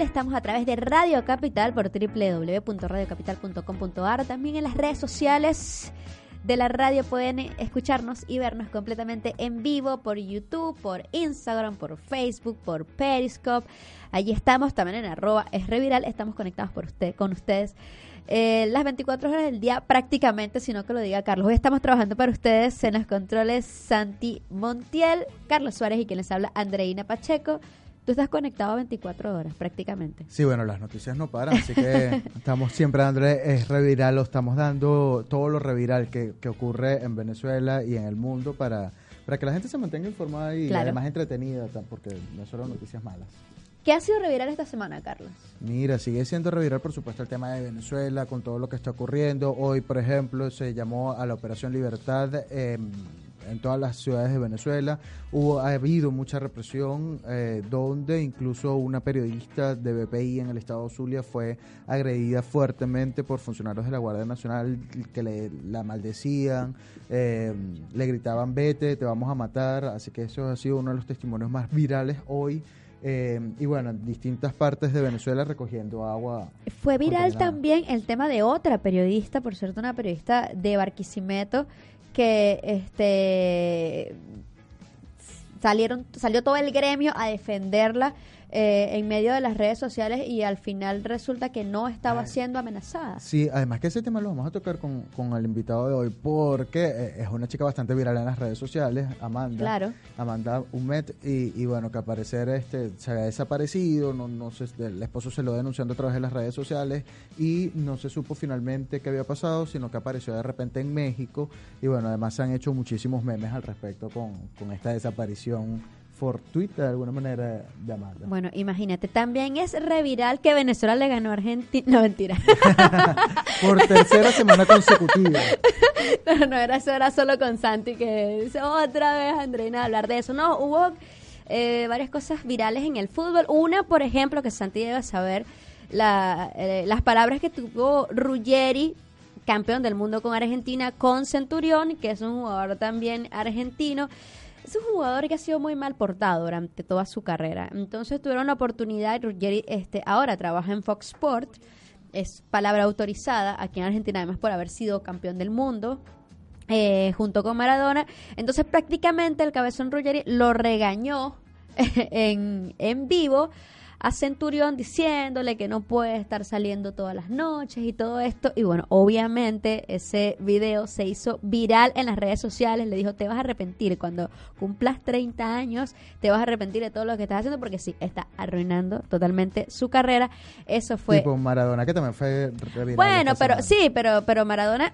Estamos a través de Radio Capital por www.radiocapital.com.ar. También en las redes sociales de la radio pueden escucharnos y vernos completamente en vivo por YouTube, por Instagram, por Facebook, por Periscope. Allí estamos también en arroba es reviral. Estamos conectados por usted, con ustedes eh, las 24 horas del día prácticamente, sino que lo diga Carlos. Hoy estamos trabajando para ustedes en los controles Santi Montiel, Carlos Suárez y quien les habla Andreina Pacheco. Tú estás conectado 24 horas prácticamente. Sí, bueno, las noticias no paran, así que estamos siempre dando es reviral, lo estamos dando todo lo reviral que, que, ocurre en Venezuela y en el mundo para, para que la gente se mantenga informada y además entretenida, porque no solo noticias malas. ¿Qué ha sido reviral esta semana, Carlos? Mira, sigue siendo reviral, por supuesto, el tema de Venezuela, con todo lo que está ocurriendo. Hoy, por ejemplo, se llamó a la Operación Libertad. Eh, en todas las ciudades de Venezuela. Hubo, ha habido mucha represión, eh, donde incluso una periodista de BPI en el estado de Zulia fue agredida fuertemente por funcionarios de la Guardia Nacional que le, la maldecían, eh, le gritaban vete, te vamos a matar. Así que eso ha sido uno de los testimonios más virales hoy. Eh, y bueno, en distintas partes de Venezuela recogiendo agua. Fue viral también el tema de otra periodista, por cierto, una periodista de Barquisimeto, que este salieron salió todo el gremio a defenderla eh, en medio de las redes sociales y al final resulta que no estaba siendo amenazada. Sí, además que ese tema lo vamos a tocar con, con el invitado de hoy porque eh, es una chica bastante viral en las redes sociales, Amanda. Claro. Amanda Humet y, y bueno, que al parecer este, se había desaparecido, no, no sé, el esposo se lo denunciando a través de las redes sociales y no se supo finalmente qué había pasado, sino que apareció de repente en México y bueno, además se han hecho muchísimos memes al respecto con, con esta desaparición fortuita de alguna manera llamarla. Bueno, imagínate, también es reviral que Venezuela le ganó a Argentina. No, mentira. Por tercera semana consecutiva. No, no, era, eso era solo con Santi que otra vez Andreina hablar de eso. No, hubo eh, varias cosas virales en el fútbol. Una, por ejemplo, que Santi debe saber, la, eh, las palabras que tuvo Ruggeri campeón del mundo con Argentina, con Centurión, que es un jugador también argentino es un jugador que ha sido muy mal portado durante toda su carrera. Entonces tuvieron la oportunidad, Ruggeri este, ahora trabaja en Fox Sport, es palabra autorizada aquí en Argentina, además por haber sido campeón del mundo. Eh, junto con Maradona, entonces prácticamente el cabezón Ruggeri lo regañó en, en vivo a Centurión diciéndole que no puede estar saliendo todas las noches y todo esto. Y bueno, obviamente ese video se hizo viral en las redes sociales. Le dijo, te vas a arrepentir cuando cumplas 30 años, te vas a arrepentir de todo lo que estás haciendo porque sí, está arruinando totalmente su carrera. Eso fue... Tipo Maradona, que también fue... Bueno, pero sí, pero, pero Maradona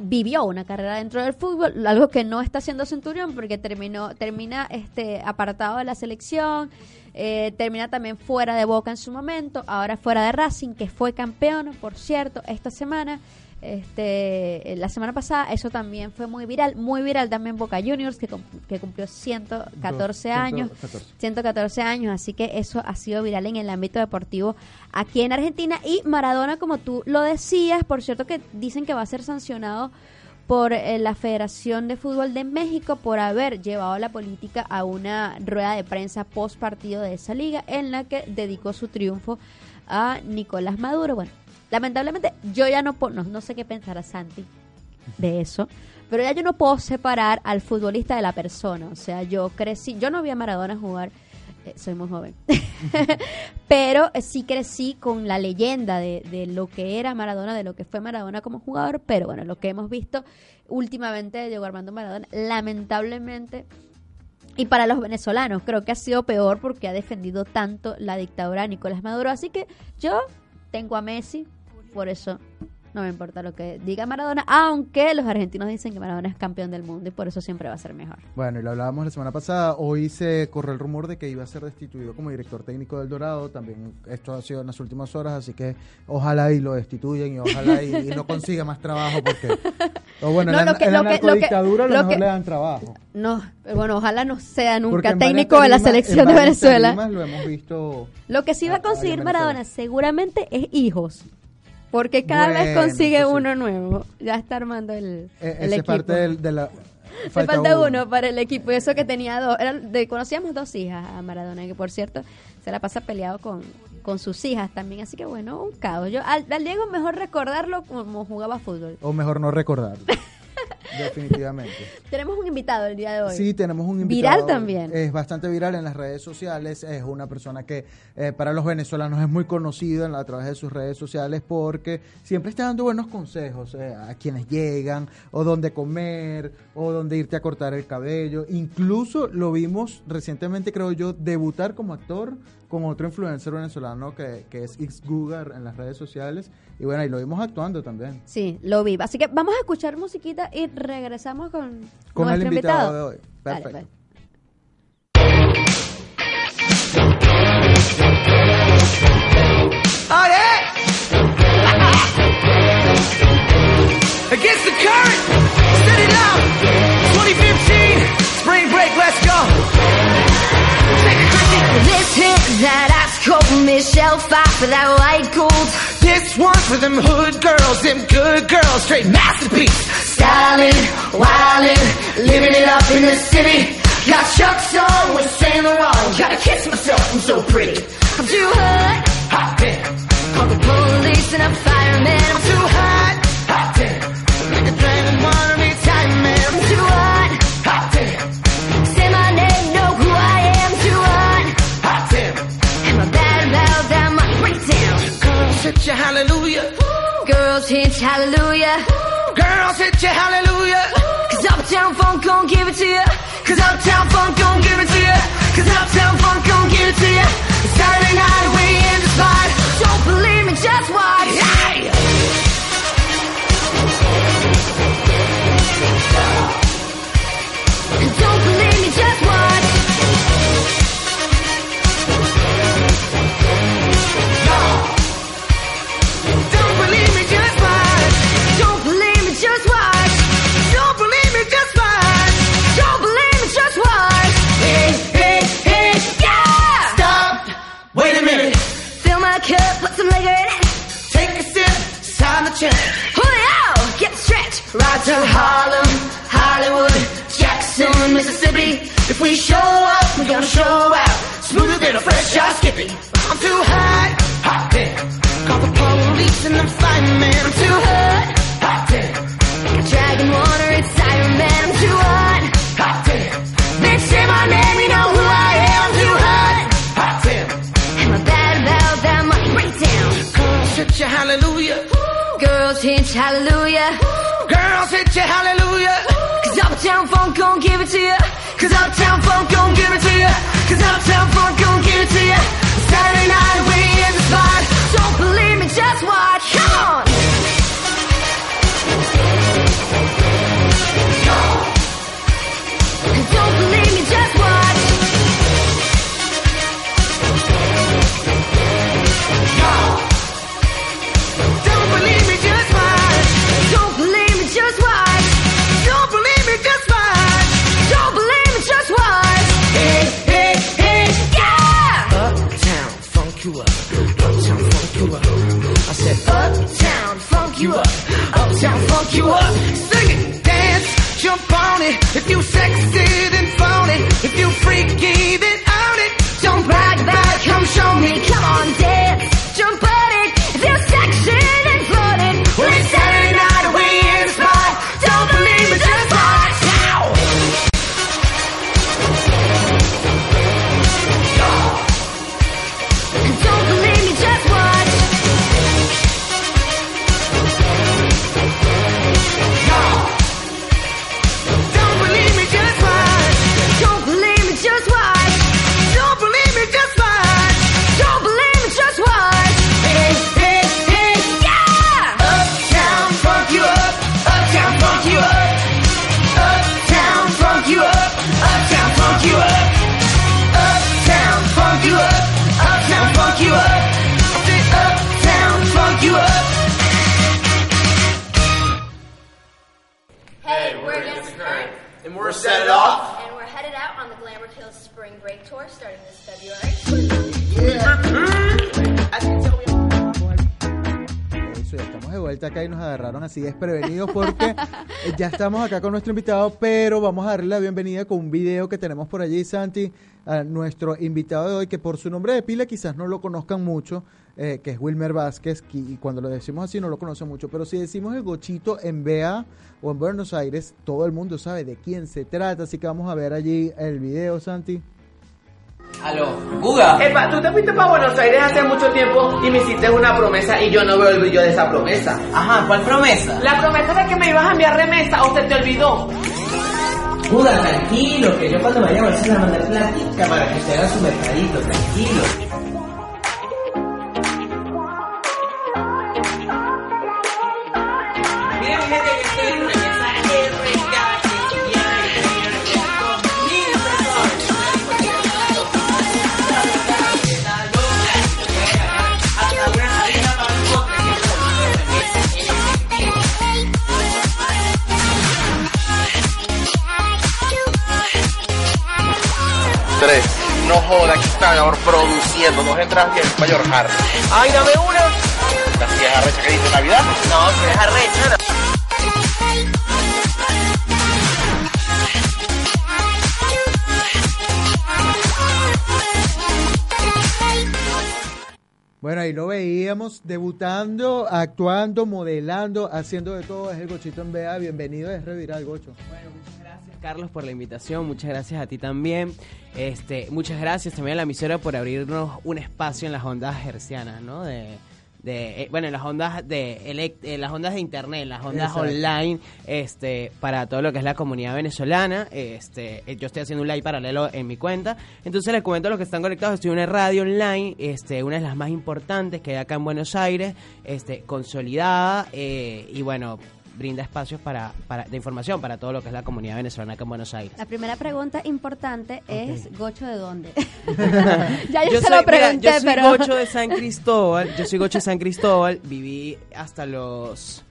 vivió una carrera dentro del fútbol, algo que no está haciendo Centurión porque terminó termina este apartado de la selección, eh, termina también fuera de Boca en su momento, ahora fuera de Racing que fue campeón, por cierto, esta semana este, la semana pasada eso también fue muy viral, muy viral también Boca Juniors que, que cumplió 114 años, 114 años, así que eso ha sido viral en el ámbito deportivo aquí en Argentina y Maradona como tú lo decías, por cierto que dicen que va a ser sancionado por eh, la Federación de Fútbol de México por haber llevado la política a una rueda de prensa post partido de esa liga en la que dedicó su triunfo a Nicolás Maduro. Bueno, Lamentablemente, yo ya no puedo, no, sé qué pensará Santi de eso, pero ya yo no puedo separar al futbolista de la persona. O sea, yo crecí, yo no vi a Maradona jugar, eh, soy muy joven, pero eh, sí crecí con la leyenda de, de, lo que era Maradona, de lo que fue Maradona como jugador, pero bueno, lo que hemos visto últimamente de Diego Armando Maradona, lamentablemente y para los venezolanos creo que ha sido peor porque ha defendido tanto la dictadura de Nicolás Maduro. Así que yo tengo a Messi, por eso no me importa lo que diga Maradona, aunque los argentinos dicen que Maradona es campeón del mundo y por eso siempre va a ser mejor. Bueno, y lo hablábamos la semana pasada, hoy se corre el rumor de que iba a ser destituido como director técnico del Dorado, también esto ha sido en las últimas horas, así que ojalá y lo destituyen y ojalá y, no consiga más trabajo porque... O bueno, en, la, narcodictadura a lo, mejor le dan trabajo. No, bueno, ojalá no sea nunca técnico de la selección de Venezuela. Lo hemos visto... Lo que sí va a conseguir Maradona seguramente es hijos. Porque cada vez consigue uno nuevo. Ya está armando el, e-, el equipo. parte de la... Le Falta falta uno. uno. para el equipo. Y eso que tenía dos. Era de, conocíamos dos hijas a Maradona, que por cierto se la pasa peleado con, con sus hijas también. Así que bueno, un caos. Yo, al, al Diego mejor recordarlo como jugaba fútbol. O mejor no recordarlo. Definitivamente. Tenemos un invitado el día de hoy. Sí, tenemos un invitado. Viral también. Es bastante viral en las redes sociales. Es una persona que eh, para los venezolanos es muy la- a través de sus redes sociales porque siempre está dando buenos consejos eh, a quienes llegan, o dónde comer, o dónde irte a cortar el cabello. Incluso lo vimos recientemente, creo yo, debutar como actor con otro influencer venezolano que, que es X Gugar en las redes sociales. Y bueno, y lo vimos actuando también. Sí, lo vi. Así que vamos a escuchar musiquita y regresamos con, Con el nuestro invitado de hoy. Dale, Perfecto. pues. Oh yeah! Against the current, set it out. 2015, spring break, let's go. This hit that ice cold Michelle fight for that white gold. This one for them hood girls, them good girls, straight masterpiece. Styling, wildin', living it up in the city. Got Chuck's on with Saint Laurent. Gotta kiss myself, I'm so pretty. I'm too hot. Hot damn, Call the police and a fireman. I'm I'm too. Hot Girls hit you, hallelujah. Girls hit hallelujah. Girls hit you, hallelujah. Cause Uptown Funk gon' give it to ya. Cause Uptown Funk gon' give it to you. Cause Uptown Funk gon' give it to you. Saturday night we in the spot. Don't believe me, just watch. To Harlem, Hollywood, Jackson, Mississippi. If we show up, we're gonna show out. Smoother than a fresh shot skippy. I'm too hot, hot damn. Call the police and the fireman. I'm too hot, hot damn. Dragon water, it's Iron Man. I'm too hot. Hot damn, Bitch, say my name, you know who I am. I'm too hot. hot damn. Am I bad about that? My breakdown. Girls hit you, hallelujah. Girls hit hallelujah. Girls hit you, hallelujah. Cause Uptown Funk gon' give it to ya. Cause Uptown Funk gon' give it to you. Cause Uptown Funk gon' give it to you. Saturday night we in the spot. Don't believe me, just watch. Come on. You up. Uptown funk you up. Sing it, dance, jump on it. If you sexy, then phone it. If you freaky, Break Tour starting this February. Eso, ya estamos de vuelta vuelta acá y nos agarraron así desprevenidos porque eh, ya estamos acá con nuestro invitado, pero vamos a darle la bienvenida con un video que tenemos por allí, Santi, a nuestro invitado de hoy, que por su nombre de pila quizás no lo conozcan mucho, eh, que es Wilmer Vázquez, que- y cuando lo decimos así no lo conocen mucho, pero si decimos el gochito en BA o en Buenos Aires, todo el mundo sabe de quién se trata, así que vamos a ver allí el video, Santi. Aló, Guga. Epa, tú te fuiste para Buenos Aires hace mucho tiempo y me hiciste una promesa y yo no veo el brillo de esa promesa. Ajá, ¿cuál promesa? La promesa de que me ibas a enviar remesa o se te olvidó. Guga, tranquilo, que yo cuando me vaya a Barcelona a mandar platica para que se haga su mercadito, tranquilo. No joda, aquí están ahora produciendo dos entradas y el mayor hard. Ay, dame una. ¿La si es que dice Navidad? No, si es arrecha. Bueno, ahí lo veíamos, debutando, actuando, modelando, haciendo de todo. Es el Gochito en BA. Bienvenido, es Revirar el Gocho. Carlos por la invitación, muchas gracias a ti también. Este, muchas gracias también a la emisora por abrirnos un espacio en las ondas hercianas, ¿no? De, de eh, bueno, en las ondas de eh, las ondas de internet, las ondas Exacto. online, este, para todo lo que es la comunidad venezolana. Este, eh, yo estoy haciendo un live paralelo en mi cuenta. Entonces les comento a los que están conectados, estoy en una radio online, este, una de las más importantes que hay acá en Buenos Aires, este, consolidada, eh, y bueno, brinda espacios para, para, de información para todo lo que es la comunidad venezolana acá en Buenos Aires. La primera pregunta importante es, ¿Gocho de dónde? ya yo, Yo se soy, lo pregunté, mira, yo soy pero... Gocho de San Cristóbal, yo soy Gocho de San Cristóbal, viví hasta los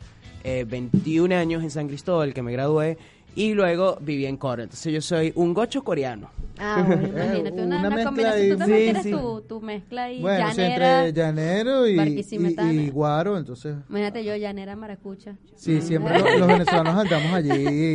eh, 21 años en San Cristóbal que me gradué y luego viví en Coro, entonces yo soy un Gocho coreano. Ah, bueno, imagínate, una, Una una mezcla combinación. Tú también Sí, tienes sí. Tu, tu mezcla ahí, Bueno, sí, llanera. entre llanero y, y, y guaro, entonces... Imagínate yo, llanera, maracucha. Sí, siempre lo- los venezolanos andamos allí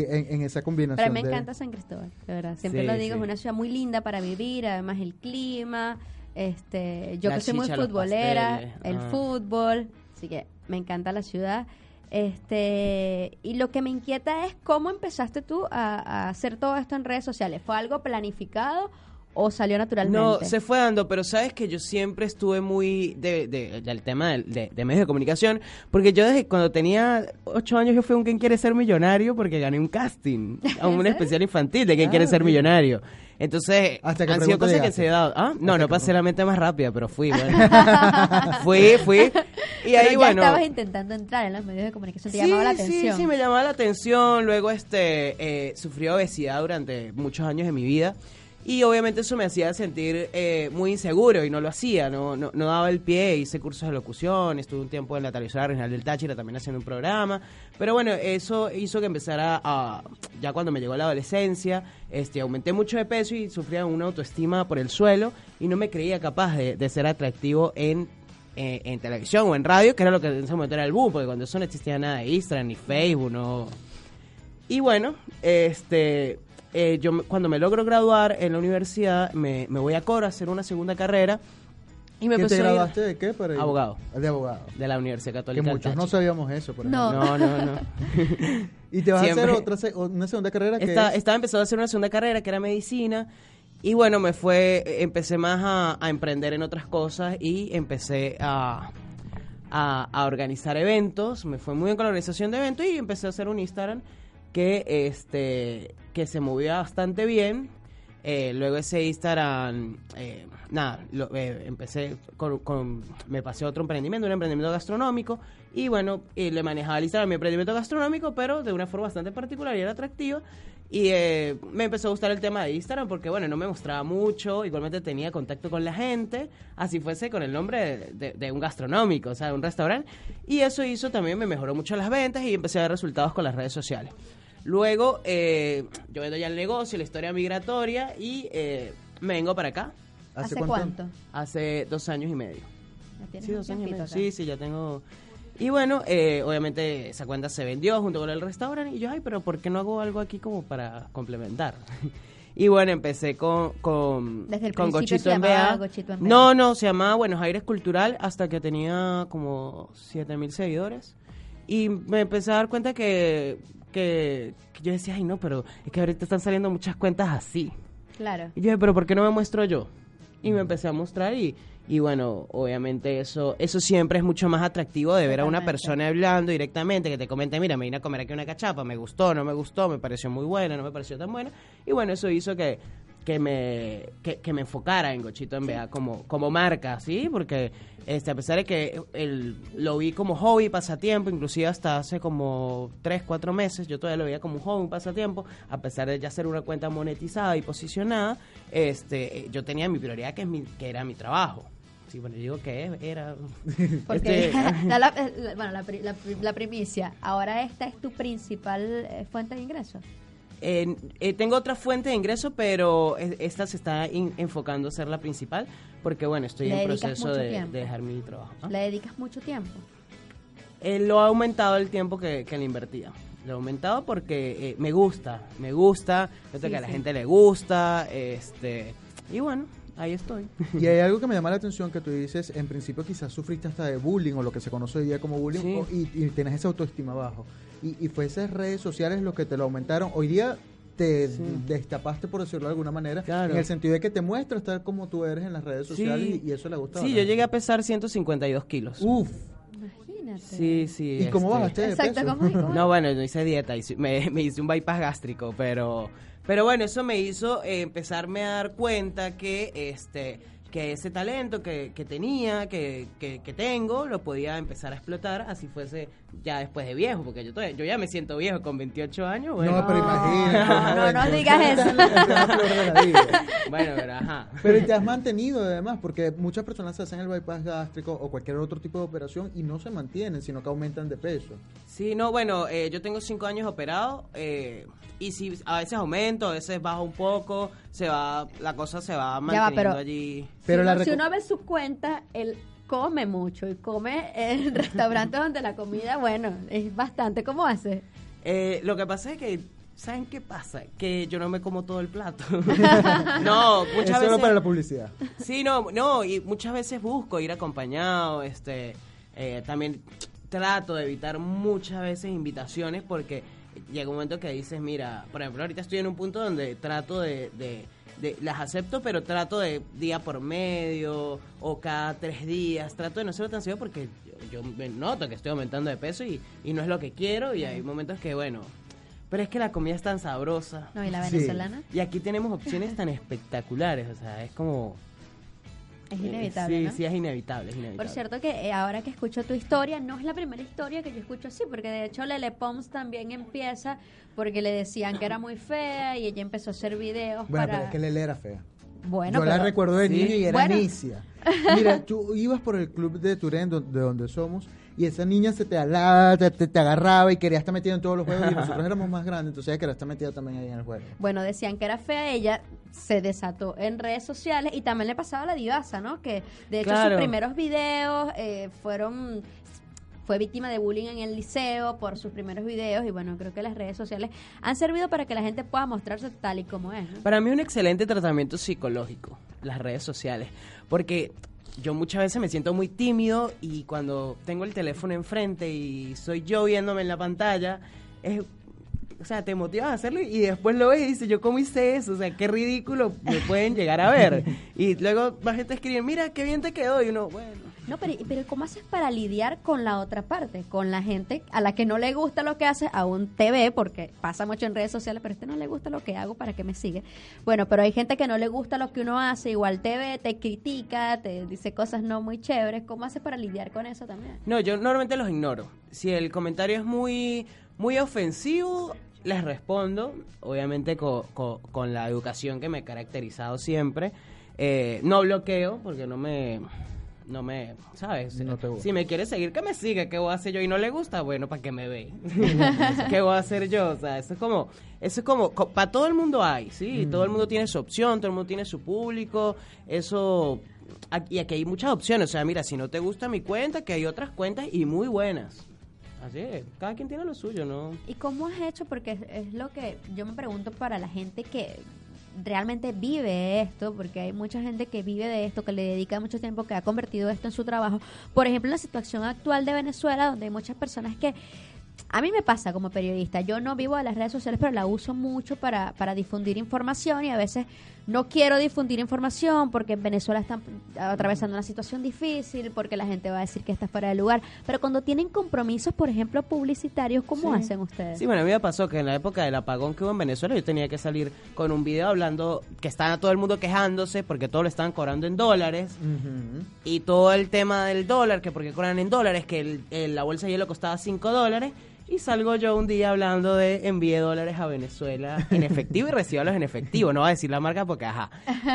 en, en esa combinación. Pero a mí me de- encanta San Cristóbal, de verdad. Siempre Sí, lo digo, sí. es una ciudad muy linda para vivir, además el clima, este, yo La que soy muy futbolera, el ah. fútbol, así que me encanta la ciudad. Este, y lo que me inquieta es cómo empezaste tú a, a hacer todo esto en redes sociales. ¿Fue algo planificado o salió naturalmente? No, se fue dando, pero sabes que yo siempre estuve muy de, de- del tema del- de, de medios de comunicación, porque yo desde cuando tenía ocho años yo fui un Quien Quiere Ser Millonario porque gané un casting a un especial infantil de Quien Ah, Quiere Ser mira. Millonario. Entonces, ¿Hasta han sido que llegaste? se he dado. ¿Ah? No, ¿Hasta no pasé la mente más rápida, pero fui, bueno. fui, fui. Y Pero ahí, ya bueno. estabas intentando entrar en los medios de comunicación, te llamaba la atención. Sí, sí, me llamaba la atención. Luego este eh, sufrí obesidad durante muchos años de mi vida. Y obviamente eso me hacía sentir eh, muy inseguro y no lo hacía, no, no, no daba el pie, hice cursos de locución, estuve un tiempo en la televisora regional del Táchira también haciendo un programa, pero bueno, eso hizo que empezara a, ya cuando me llegó la adolescencia, este, aumenté mucho de peso y sufría una autoestima por el suelo y no me creía capaz de, ser atractivo en eh, en televisión o en radio, que era lo que en ese momento era el boom, porque cuando eso no existía nada de Instagram ni Facebook, no. Y bueno, este, eh, yo me- cuando me logro graduar en la universidad, me, me voy a Coro a hacer una segunda carrera y me ¿Que te graduaste de qué? Para? Abogado. De abogado. de la Universidad Que Católica. del muchos no sabíamos eso, por ejemplo. No, no, no. Y te vas a hacer otra una segunda carrera que Esta- es- Estaba empezando a hacer una segunda carrera que era medicina y bueno, me fue, empecé más a, a emprender en otras cosas y empecé a, a, a organizar eventos, me fue muy bien con la organización de eventos y empecé a hacer un Instagram que, este, que se movía bastante bien. Eh, luego ese Instagram, eh, nada, lo- eh, empecé con, con- me pasé a otro emprendimiento, un emprendimiento gastronómico, y bueno, y le manejaba el Instagram mi emprendimiento gastronómico, pero de una forma bastante particular y era atractiva. Y eh, me empezó a gustar el tema de Instagram porque, bueno, no me mostraba mucho, igualmente tenía contacto con la gente, así fuese con el nombre de, de- de un gastronómico, o sea, de un restaurante. Y eso hizo también, me mejoró mucho las ventas y empecé a ver resultados con las redes sociales. Luego, eh, yo vendo ya el negocio, la historia migratoria y eh, me vengo para acá ¿Hace cuánto? hace dos años y medio. Ya Sí, dos años y medio. Sí, sí, ya tengo. Y bueno, eh, obviamente esa cuenta se vendió junto con el restaurante y yo, ay, pero ¿por qué no hago algo aquí como para complementar? Y bueno, empecé con, con, Desde el con principio Gochito se en llamaba Bea. Gochito en. No, no, se llamaba Buenos Aires Cultural hasta que tenía como 7000 seguidores. Y me empecé a dar cuenta que, que, que yo decía, ay, no, pero es que ahorita están saliendo muchas cuentas así. Claro. Y yo dije, pero ¿por qué no me muestro yo? Y me empecé a mostrar y, y bueno, obviamente eso eso siempre es mucho más atractivo de ver a una persona hablando directamente, que te comente, mira, me vine a comer aquí una cachapa, me gustó, no me gustó, me pareció muy buena, no me pareció tan buena. Y bueno, eso hizo que, que me que, que me enfocara en Gochito en Bea como, como marca, ¿sí? Porque este, a pesar de que el, lo vi como hobby, pasatiempo, inclusive hasta hace como 3, 4 meses, yo todavía lo veía como un hobby, un pasatiempo, a pesar de ya ser una cuenta monetizada y posicionada, este, yo tenía mi prioridad que, es mi, que era mi trabajo. Sí, bueno, yo digo que era... Porque este, la, la- bueno, la, la primicia, ahora esta es tu principal eh, fuente de ingresos. Eh, eh, tengo otra fuente de ingreso, pero es- esta se está enfocando a ser la principal, porque bueno, estoy en proceso de, dejar mi trabajo. ¿ah? Le dedicas mucho tiempo. Eh, lo ha aumentado el tiempo que, que le invertía. Lo ha aumentado porque eh, me gusta, me gusta, Sí, que a la sí. gente le gusta, este, y bueno, ahí estoy. Y hay algo que me llama la atención que tú dices, en principio quizás sufriste hasta de bullying o lo que se conoce hoy día como bullying Sí. o- y, y tienes esa autoestima bajo. Y, y fue esas redes sociales lo que te lo aumentaron. Hoy día te destapaste, por decirlo de alguna manera, Claro. en el sentido de que te muestras tal como tú eres en las redes sociales Sí. y, y eso le gusta. Sí, yo llegué a pesar 152 kilos. Uf, Imagínate. Sí, sí. ¿y cómo este, bajaste de Exacto, peso? ¿cómo, cómo? No, bueno, no hice dieta, hice- me, me hice un bypass gástrico, pero, pero bueno, eso me hizo eh, empezarme a dar cuenta que este que ese talento que, que tenía, que, que, que tengo, lo podía empezar a explotar, así fuese ya después de viejo, porque yo, todavía- yo ya me siento viejo con 28 años, bueno, No, pero imagínate. No, no, no digas eso. bueno, pero ajá. Pero te has mantenido además, porque muchas personas se hacen el bypass gástrico o cualquier otro tipo de operación y no se mantienen, sino que aumentan de peso. Sí, no, bueno, eh, yo tengo cinco años operado eh, y si a veces aumento, a veces bajo un poco, se va, la cosa se va Ya va, manteniendo pero- allí. Pero si, la uno, si uno ve su cuenta, él come mucho y come en restaurantes donde la comida, bueno, es bastante. ¿Cómo hace? Eh, lo que pasa es que, ¿saben qué pasa? Que yo no me como todo el plato. no, muchas Eso veces... no para la publicidad. Sí, no, no, y muchas veces busco ir acompañado, este, eh, también trato de evitar muchas veces invitaciones porque llega un momento que dices, mira, por ejemplo, ahorita estoy en un punto donde trato de, de- de- las acepto, pero trato de día por medio o cada tres días, trato de no ser tan seguido porque yo, yo me noto que estoy aumentando de peso y, y no es lo que quiero y hay momentos que, bueno, pero es que la comida es tan sabrosa. No, y la Sí. venezolana Y aquí tenemos opciones tan espectaculares, o sea, es como... es inevitable, Sí, ¿no? sí, es inevitable, es inevitable. Por cierto que eh, ahora que escucho tu historia, no es la primera historia que yo escucho así, porque de hecho Lele Pons también empieza porque le decían que era muy fea y ella empezó a hacer videos Bueno, para... pero es que Lele era fea. Bueno, Yo la pero- recuerdo de Sí. niño y era Bueno. Mira, tú ibas por el club de Turén, de donde somos, y esa niña se te alaba, te, te- te agarraba y quería estar metida en todos los juegos, y nosotros éramos más grandes, entonces ella quería estar metida también ahí en el juego. Bueno, decían que era fea, ella se desató en redes sociales y también le pasaba a la divasa, ¿no? Que de hecho Claro. sus primeros videos eh, fueron fue víctima de bullying en el liceo por sus primeros videos y bueno, creo que las redes sociales han servido para que la gente pueda mostrarse tal y como es. ¿no? Para mí es un excelente tratamiento psicológico, las redes sociales, porque yo muchas veces me siento muy tímido y cuando tengo el teléfono enfrente y soy yo viéndome en la pantalla, es, o sea, te motivas a hacerlo y después lo ves y dices, yo cómo hice eso, o sea, qué ridículo me pueden llegar a ver. Y luego va gente a escribir, mira, qué bien te quedó y uno, bueno. No, pero, pero ¿cómo haces para lidiar con la otra parte? Con la gente a la que no le gusta lo que haces, aún te ve, porque pasa mucho en redes sociales, pero a este no le gusta lo que hago, ¿para que me sigue? Bueno, pero hay gente que no le gusta lo que uno hace, igual te ve, te critica, te dice cosas no muy chéveres. ¿Cómo haces para lidiar con eso también? No, yo normalmente los ignoro. Si el comentario es muy, muy ofensivo, les respondo, obviamente co- co- con la educación que me he caracterizado siempre. Eh, no bloqueo, porque no me... No me, ¿sabes? No te gusta. si me quiere seguir, que me siga. ¿Qué voy a hacer yo? Y no le gusta, bueno, ¿para qué me ve? ¿Qué voy a hacer yo? O sea, eso es como, eso es como, para todo el mundo hay, ¿sí? Todo el mundo tiene su opción, todo el mundo tiene su público. Eso aquí, aquí hay muchas opciones. O sea, mira, si no te gusta mi cuenta, que hay otras cuentas y muy buenas. Así es, cada quien tiene lo suyo, ¿no? ¿Y cómo has hecho? Porque es, lo que yo me pregunto para la gente que realmente vive esto, porque hay mucha gente que vive de esto, que le dedica mucho tiempo, que ha convertido esto en su trabajo. Por ejemplo, la situación actual de Venezuela, donde hay muchas personas que a mí me pasa como periodista, yo no vivo de las redes sociales, pero la uso mucho para, para difundir información y a veces no quiero difundir información porque Venezuela está atravesando una situación difícil, porque la gente va a decir que está fuera de lugar. Pero cuando tienen compromisos, por ejemplo, publicitarios, ¿cómo Sí. hacen ustedes? Sí, bueno, a mí me pasó que en la época del apagón que hubo en Venezuela yo tenía que salir con un video hablando que estaba todo el mundo quejándose porque todo lo estaban cobrando en dólares y todo el tema del dólar, que porque cobran en dólares, que el- el- la bolsa de hielo costaba 5 dólares y salgo yo un día hablando de envíe dólares a Venezuela en efectivo y recíbalos en efectivo, no voy a decir la marca porque ajá.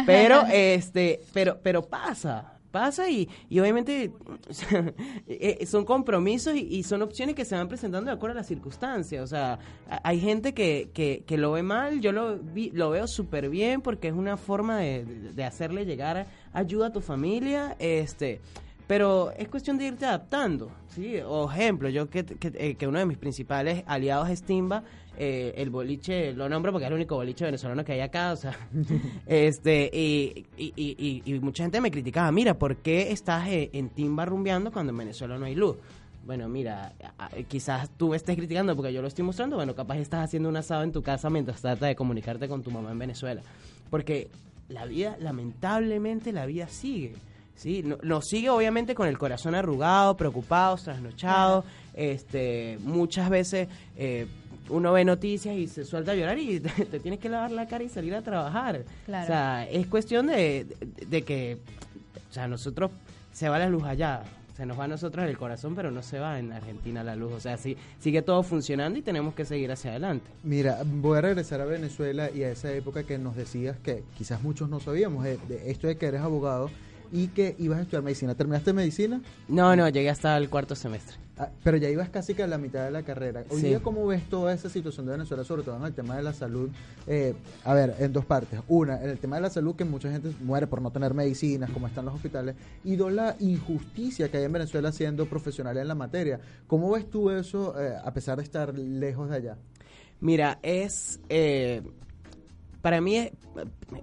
Pero este, pero pero pasa, pasa y, y obviamente eh, son compromisos y, y son opciones que se van presentando de acuerdo a las circunstancias. O sea, hay gente que, que, que lo ve mal, yo lo, vi- lo veo súper bien porque es una forma de- de hacerle llegar ayuda a tu familia. este pero es cuestión de irte adaptando, ¿sí? O ejemplo, yo que, que, eh, que uno de mis principales aliados es Timba, eh, el boliche, lo nombro porque es el único boliche venezolano que hay acá, o sea, este, y, y, y- y- mucha gente me criticaba, mira, ¿por qué estás eh, en Timba rumbeando cuando en Venezuela no hay luz? Bueno, mira, quizás tú estés criticando porque yo lo estoy mostrando, bueno, capaz estás haciendo un asado en tu casa mientras trata de comunicarte con tu mamá en Venezuela. Porque la vida, lamentablemente, la vida sigue. ¿Sí? No- Nos sigue obviamente con el corazón arrugado, preocupados, trasnochados. Este, muchas veces eh, uno ve noticias y se suelta a llorar y te, te tienes que lavar la cara y salir a trabajar. Claro. O sea, es cuestión de, de, de que, o sea, nosotros se va la luz allá. Se nos va a nosotros el corazón, pero no se va en Argentina la luz. O sea, sí, sigue todo funcionando y tenemos que seguir hacia adelante. Mira, voy a regresar a Venezuela y a esa época que nos decías que quizás muchos no sabíamos, de, de esto de que eres abogado y que ibas a estudiar medicina. ¿Terminaste medicina? No, no, llegué hasta el cuarto semestre. Ah, pero ya ibas casi que a la mitad de la carrera. Hoy Sí. día, ¿cómo ves toda esa situación de Venezuela, sobre todo en el tema de la salud? Eh, a ver, en dos partes. Una, en el tema de la salud, que mucha gente muere por no tener medicinas, como están los hospitales. Y dos, la injusticia que hay en Venezuela siendo profesional en la materia. ¿Cómo ves tú eso, eh, a pesar de estar lejos de allá? Mira, es. eh, para mí, es,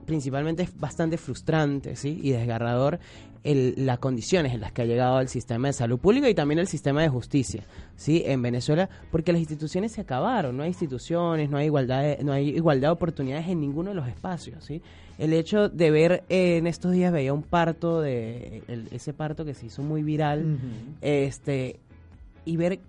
principalmente es bastante frustrante ¿sí? y desgarrador el- las condiciones en las que ha llegado el sistema de salud pública y también el sistema de justicia ¿sí? en Venezuela, porque las instituciones se acabaron, no hay instituciones, no hay igualdad de, no hay igualdad de oportunidades en ninguno de los espacios. ¿sí? El hecho de ver eh, en estos días, veía un parto, de el- ese parto que se hizo muy viral, este y ver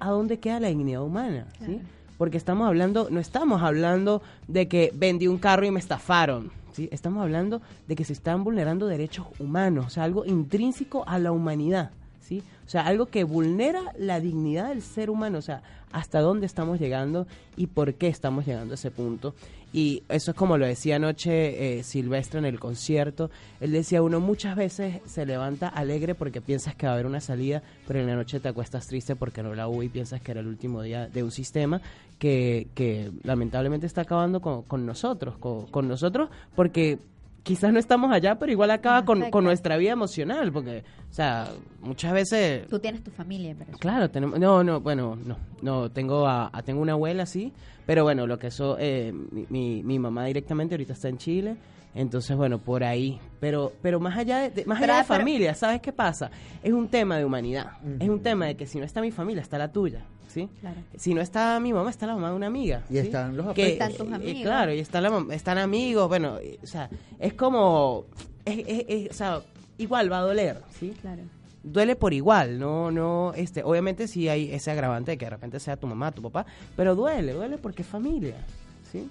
a dónde queda la dignidad humana, ¿sí? Porque estamos hablando, no estamos hablando de que vendí un carro y me estafaron, ¿sí? Estamos hablando de que se están vulnerando derechos humanos, o sea, algo intrínseco a la humanidad, ¿sí? O sea, algo que vulnera la dignidad del ser humano, o sea, hasta dónde estamos llegando y por qué estamos llegando a ese punto. Y eso es como lo decía anoche eh, Silvestre en el concierto. Él decía, uno muchas veces se levanta alegre porque piensas que va a haber una salida, pero en la noche te acuestas triste porque no la hubo y piensas que era el último día de un sistema que, lamentablemente está acabando con, nosotros, con nosotros, porque quizás no estamos allá, pero igual acaba con, con nuestra vida emocional, porque, o sea, muchas veces Tú tienes tu familia Venezuela. Claro, tenemos, no, no, bueno, no, no, tengo a, a- tengo una abuela, sí, pero bueno, lo que eso, eh, mi, mi, mi mamá directamente ahorita está en Chile, entonces bueno, por ahí, pero, pero más allá de, de- más Pero, allá de pero- familia, ¿sabes qué pasa? Es un tema de humanidad, es un tema de que si no está mi familia, está la tuya, ¿sí? Claro. Si no está mi mamá, está la mamá de una amiga. Y ¿sí? están los Que- Están tus eh, amigos. claro, y está la están amigos, bueno, eh, o sea, es como, es, es- es- o sea, igual va a doler, ¿sí? Claro. duele por igual, no, no, este, obviamente sí hay ese agravante de que de repente sea tu mamá, tu papá, pero duele, duele porque es familia, ¿sí?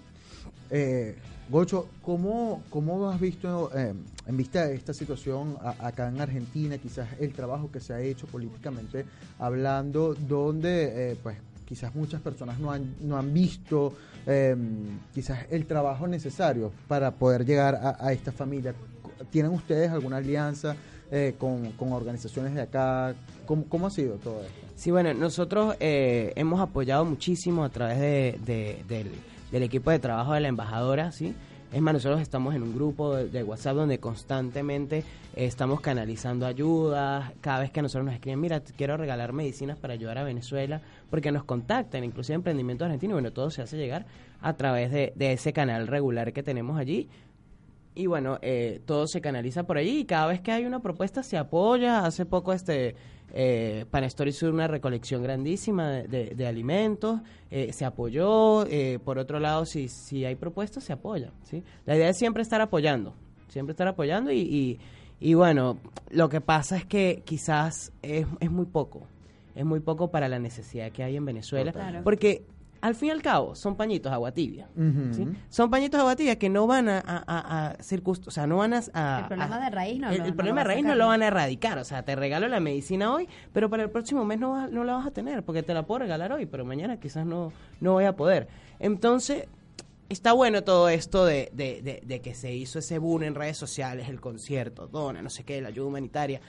Eh, Gocho, ¿cómo, ¿cómo has visto, eh, en vista de esta situación acá en Argentina, quizás el trabajo que se ha hecho políticamente hablando, donde eh, pues quizás muchas personas no han, no han visto eh, quizás el trabajo necesario para poder llegar a, a esta familia? ¿Tienen ustedes alguna alianza eh, con, con organizaciones de acá? ¿Cómo, ¿Cómo ha sido todo esto? Sí, bueno, nosotros hemos apoyado muchísimo a través de, de- del, del equipo de trabajo de la embajadora, ¿sí? Es más, nosotros estamos en un grupo de, WhatsApp donde constantemente estamos canalizando ayudas. Cada vez que nosotros nos escriben, mira, quiero regalar medicinas para ayudar a Venezuela, porque nos contactan, inclusive emprendimiento argentino, bueno, todo se hace llegar a través de, de ese canal regular que tenemos allí. Y bueno, eh, todo se canaliza por allí y cada vez que hay una propuesta se apoya. Hace poco este eh, Panestory hizo una recolección grandísima de, de- de alimentos, eh, se apoyó. eh, por otro lado, si, si hay propuestas, se apoya. ¿sí? La idea es siempre estar apoyando, siempre estar apoyando y, y, y bueno, lo que pasa es que quizás es, es muy poco, es muy poco para la necesidad que hay en Venezuela, Claro. porque al fin y al cabo son pañitos de agua tibia. Son pañitos de agua tibia que no van a, a, a, o sea, no van a... a- El problema a- de raíz no el, lo- el no problema lo de va raíz no lo van a erradicar, o sea, te regalo la medicina hoy, pero para el próximo mes no, vas- no la vas a tener, porque te la puedo regalar hoy, pero mañana quizás no, no voy a poder. Entonces, está bueno todo esto de, de, de- de que se hizo ese boom en redes sociales, el concierto, dona, no sé qué, la ayuda humanitaria,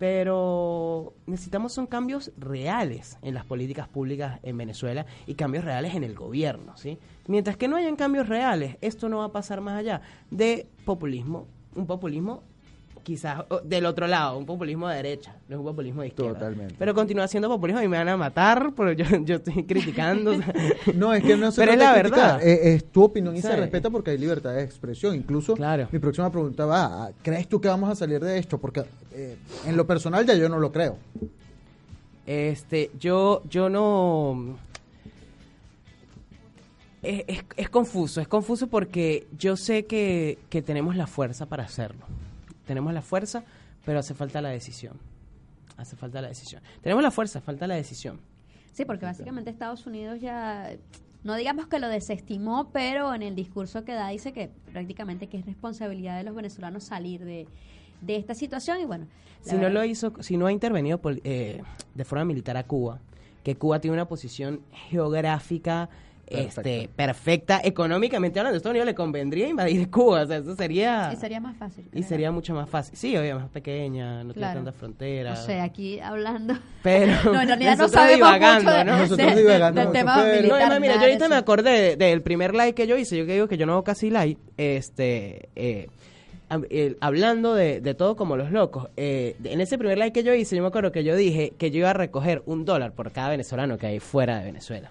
pero necesitamos son cambios reales en las políticas públicas en Venezuela y cambios reales en el gobierno, ¿sí? Mientras que no hayan cambios reales, esto no va a pasar más allá de populismo, un populismo quizás del otro lado, un populismo de derecha, no es un populismo de izquierda. Totalmente. Pero continúa siendo populismo y me van a matar porque yo, yo estoy criticando. o sea. No, es que no se Pero es la criticar, verdad. eh, es tu opinión y Sí. se respeta porque hay libertad de expresión. Incluso Claro. mi próxima pregunta va, ¿crees tú que vamos a salir de esto? Porque eh, en lo personal ya yo no lo creo. Este, yo, yo no. Es, es- es confuso, es confuso porque yo sé que, que tenemos la fuerza para hacerlo. Tenemos la fuerza, pero hace falta la decisión. Hace falta la decisión. Tenemos la fuerza, falta la decisión. Sí, porque básicamente Estados Unidos ya, no digamos que lo desestimó, pero en el discurso que da dice que prácticamente que es responsabilidad de los venezolanos salir de, de esta situación y bueno. Si no lo hizo, si no ha intervenido eh, de forma militar a Cuba, que Cuba tiene una posición geográfica este, perfecta, económicamente hablando, a Estados Unidos le convendría invadir Cuba, o sea, eso sería... Y sería más fácil. Y sería mucho más fácil. Sí, obviamente más pequeña, no tiene tantas fronteras. No sé, aquí hablando. Pero no, en realidad no nosotros sabemos divagando, mucho de- ¿no? de- Nosotros de- divagando del tema pero- No, militar. además, mira, yo de ahorita me acordé de- del primer live que yo hice. Yo que digo que yo no hago casi live. Este, eh, el- hablando de, de todo como los locos. eh, en ese primer live que yo hice, yo me acuerdo que yo dije que yo iba a recoger un dólar por cada venezolano que hay fuera de Venezuela.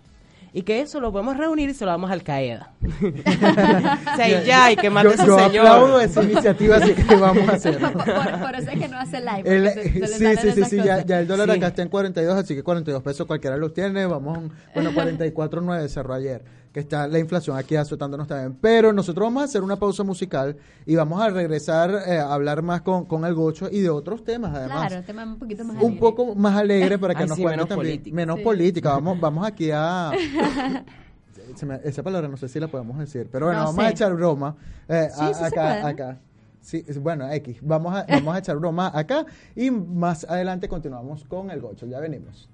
Y que eso lo podemos reunir y se lo damos al Qaeda. o sea, ya, y que mate yo, ese yo señor. aplaudo esa iniciativa, así que vamos a hacerlo. por, por eso es que no hace live. El- se- se sí, sí, sí, sí, ya, ya el dólar Sí. acá está en 42, así que 42 pesos cualquiera los tiene. Vamos, bueno, 44.9 cerró ayer, que está la inflación aquí azotándonos también. Pero nosotros vamos a hacer una pausa musical y vamos a regresar eh, a hablar más con, con el Gocho y de otros temas, además. Claro, tema un poquito más un alegre. poco más alegre para que Ay, nos sí, cuente menos también política. menos Sí. política vamos vamos aquí a se me- esa palabra no sé si la podemos decir pero bueno No vamos a echar broma eh, Sí, a- sí se acá acá sí bueno X vamos a vamos a echar broma acá y más adelante continuamos con el gocho ya venimos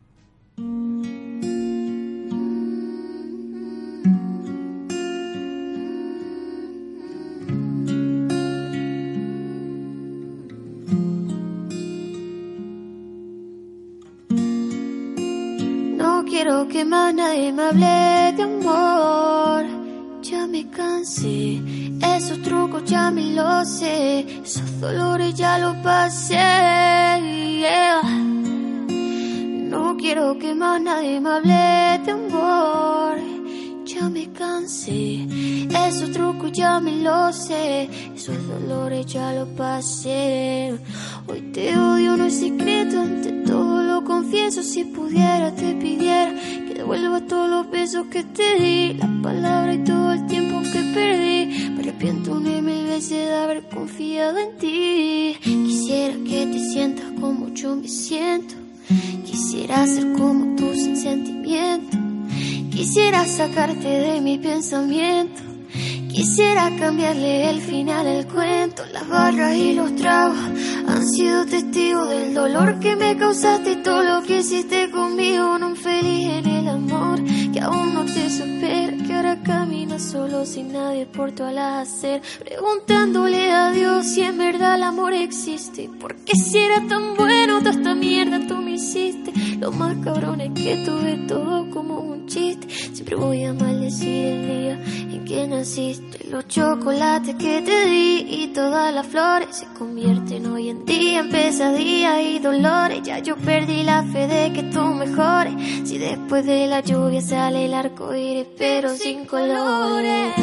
quiero que más nadie me hable de amor. Ya me cansé, esos trucos ya me los sé, esos dolores ya los pasé. yeah. No quiero que más nadie me hable de amor. Ya me cansé, esos trucos ya me los sé, esos dolores ya los pasé. Hoy te odio, no es secreto, lo Si pudiera, te pidiera que devuelva todos los besos que te di, las palabras y todo el tiempo que perdí. Me arrepiento una y mil veces de haber confiado en ti. Quisiera que te sientas como yo me siento. Quisiera ser como tú sin sentimiento. Quisiera sacarte de mi pensamiento. Quisiera cambiarle el final al cuento. Las barras y los tragos han sido testigos del dolor que me causaste y todo lo que hiciste conmigo. No feliz en el amor que aún no te supera. Que ahora caminas solo sin nadie por tu hacer. Preguntándole a Dios si en verdad el amor existe. Porque si era tan bueno toda esta mierda tú me hiciste. Lo más cabrón es que tuve todo como un chiste. Siempre voy a maldecir el día en que naciste. los chocolates que te di y todas las flores se convierten hoy en día en pesadillas y dolores. Ya yo perdí la fe de que tú mejores. Si después de la lluvia sale el arco iris, pero sin colores.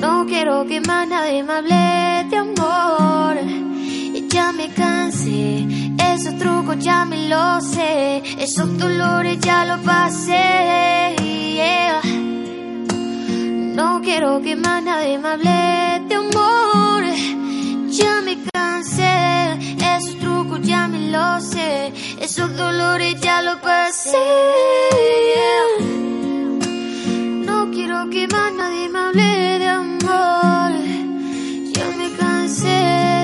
No quiero que más nadie me hable de amor. Ya me cansé, esos trucos ya me los sé, esos dolores ya los pasé. No quiero que más nadie me hable de amor. Ya me cansé, esos trucos ya me los sé, esos dolores ya los pasé. No quiero que más nadie me hable de amor. Ya me cansé,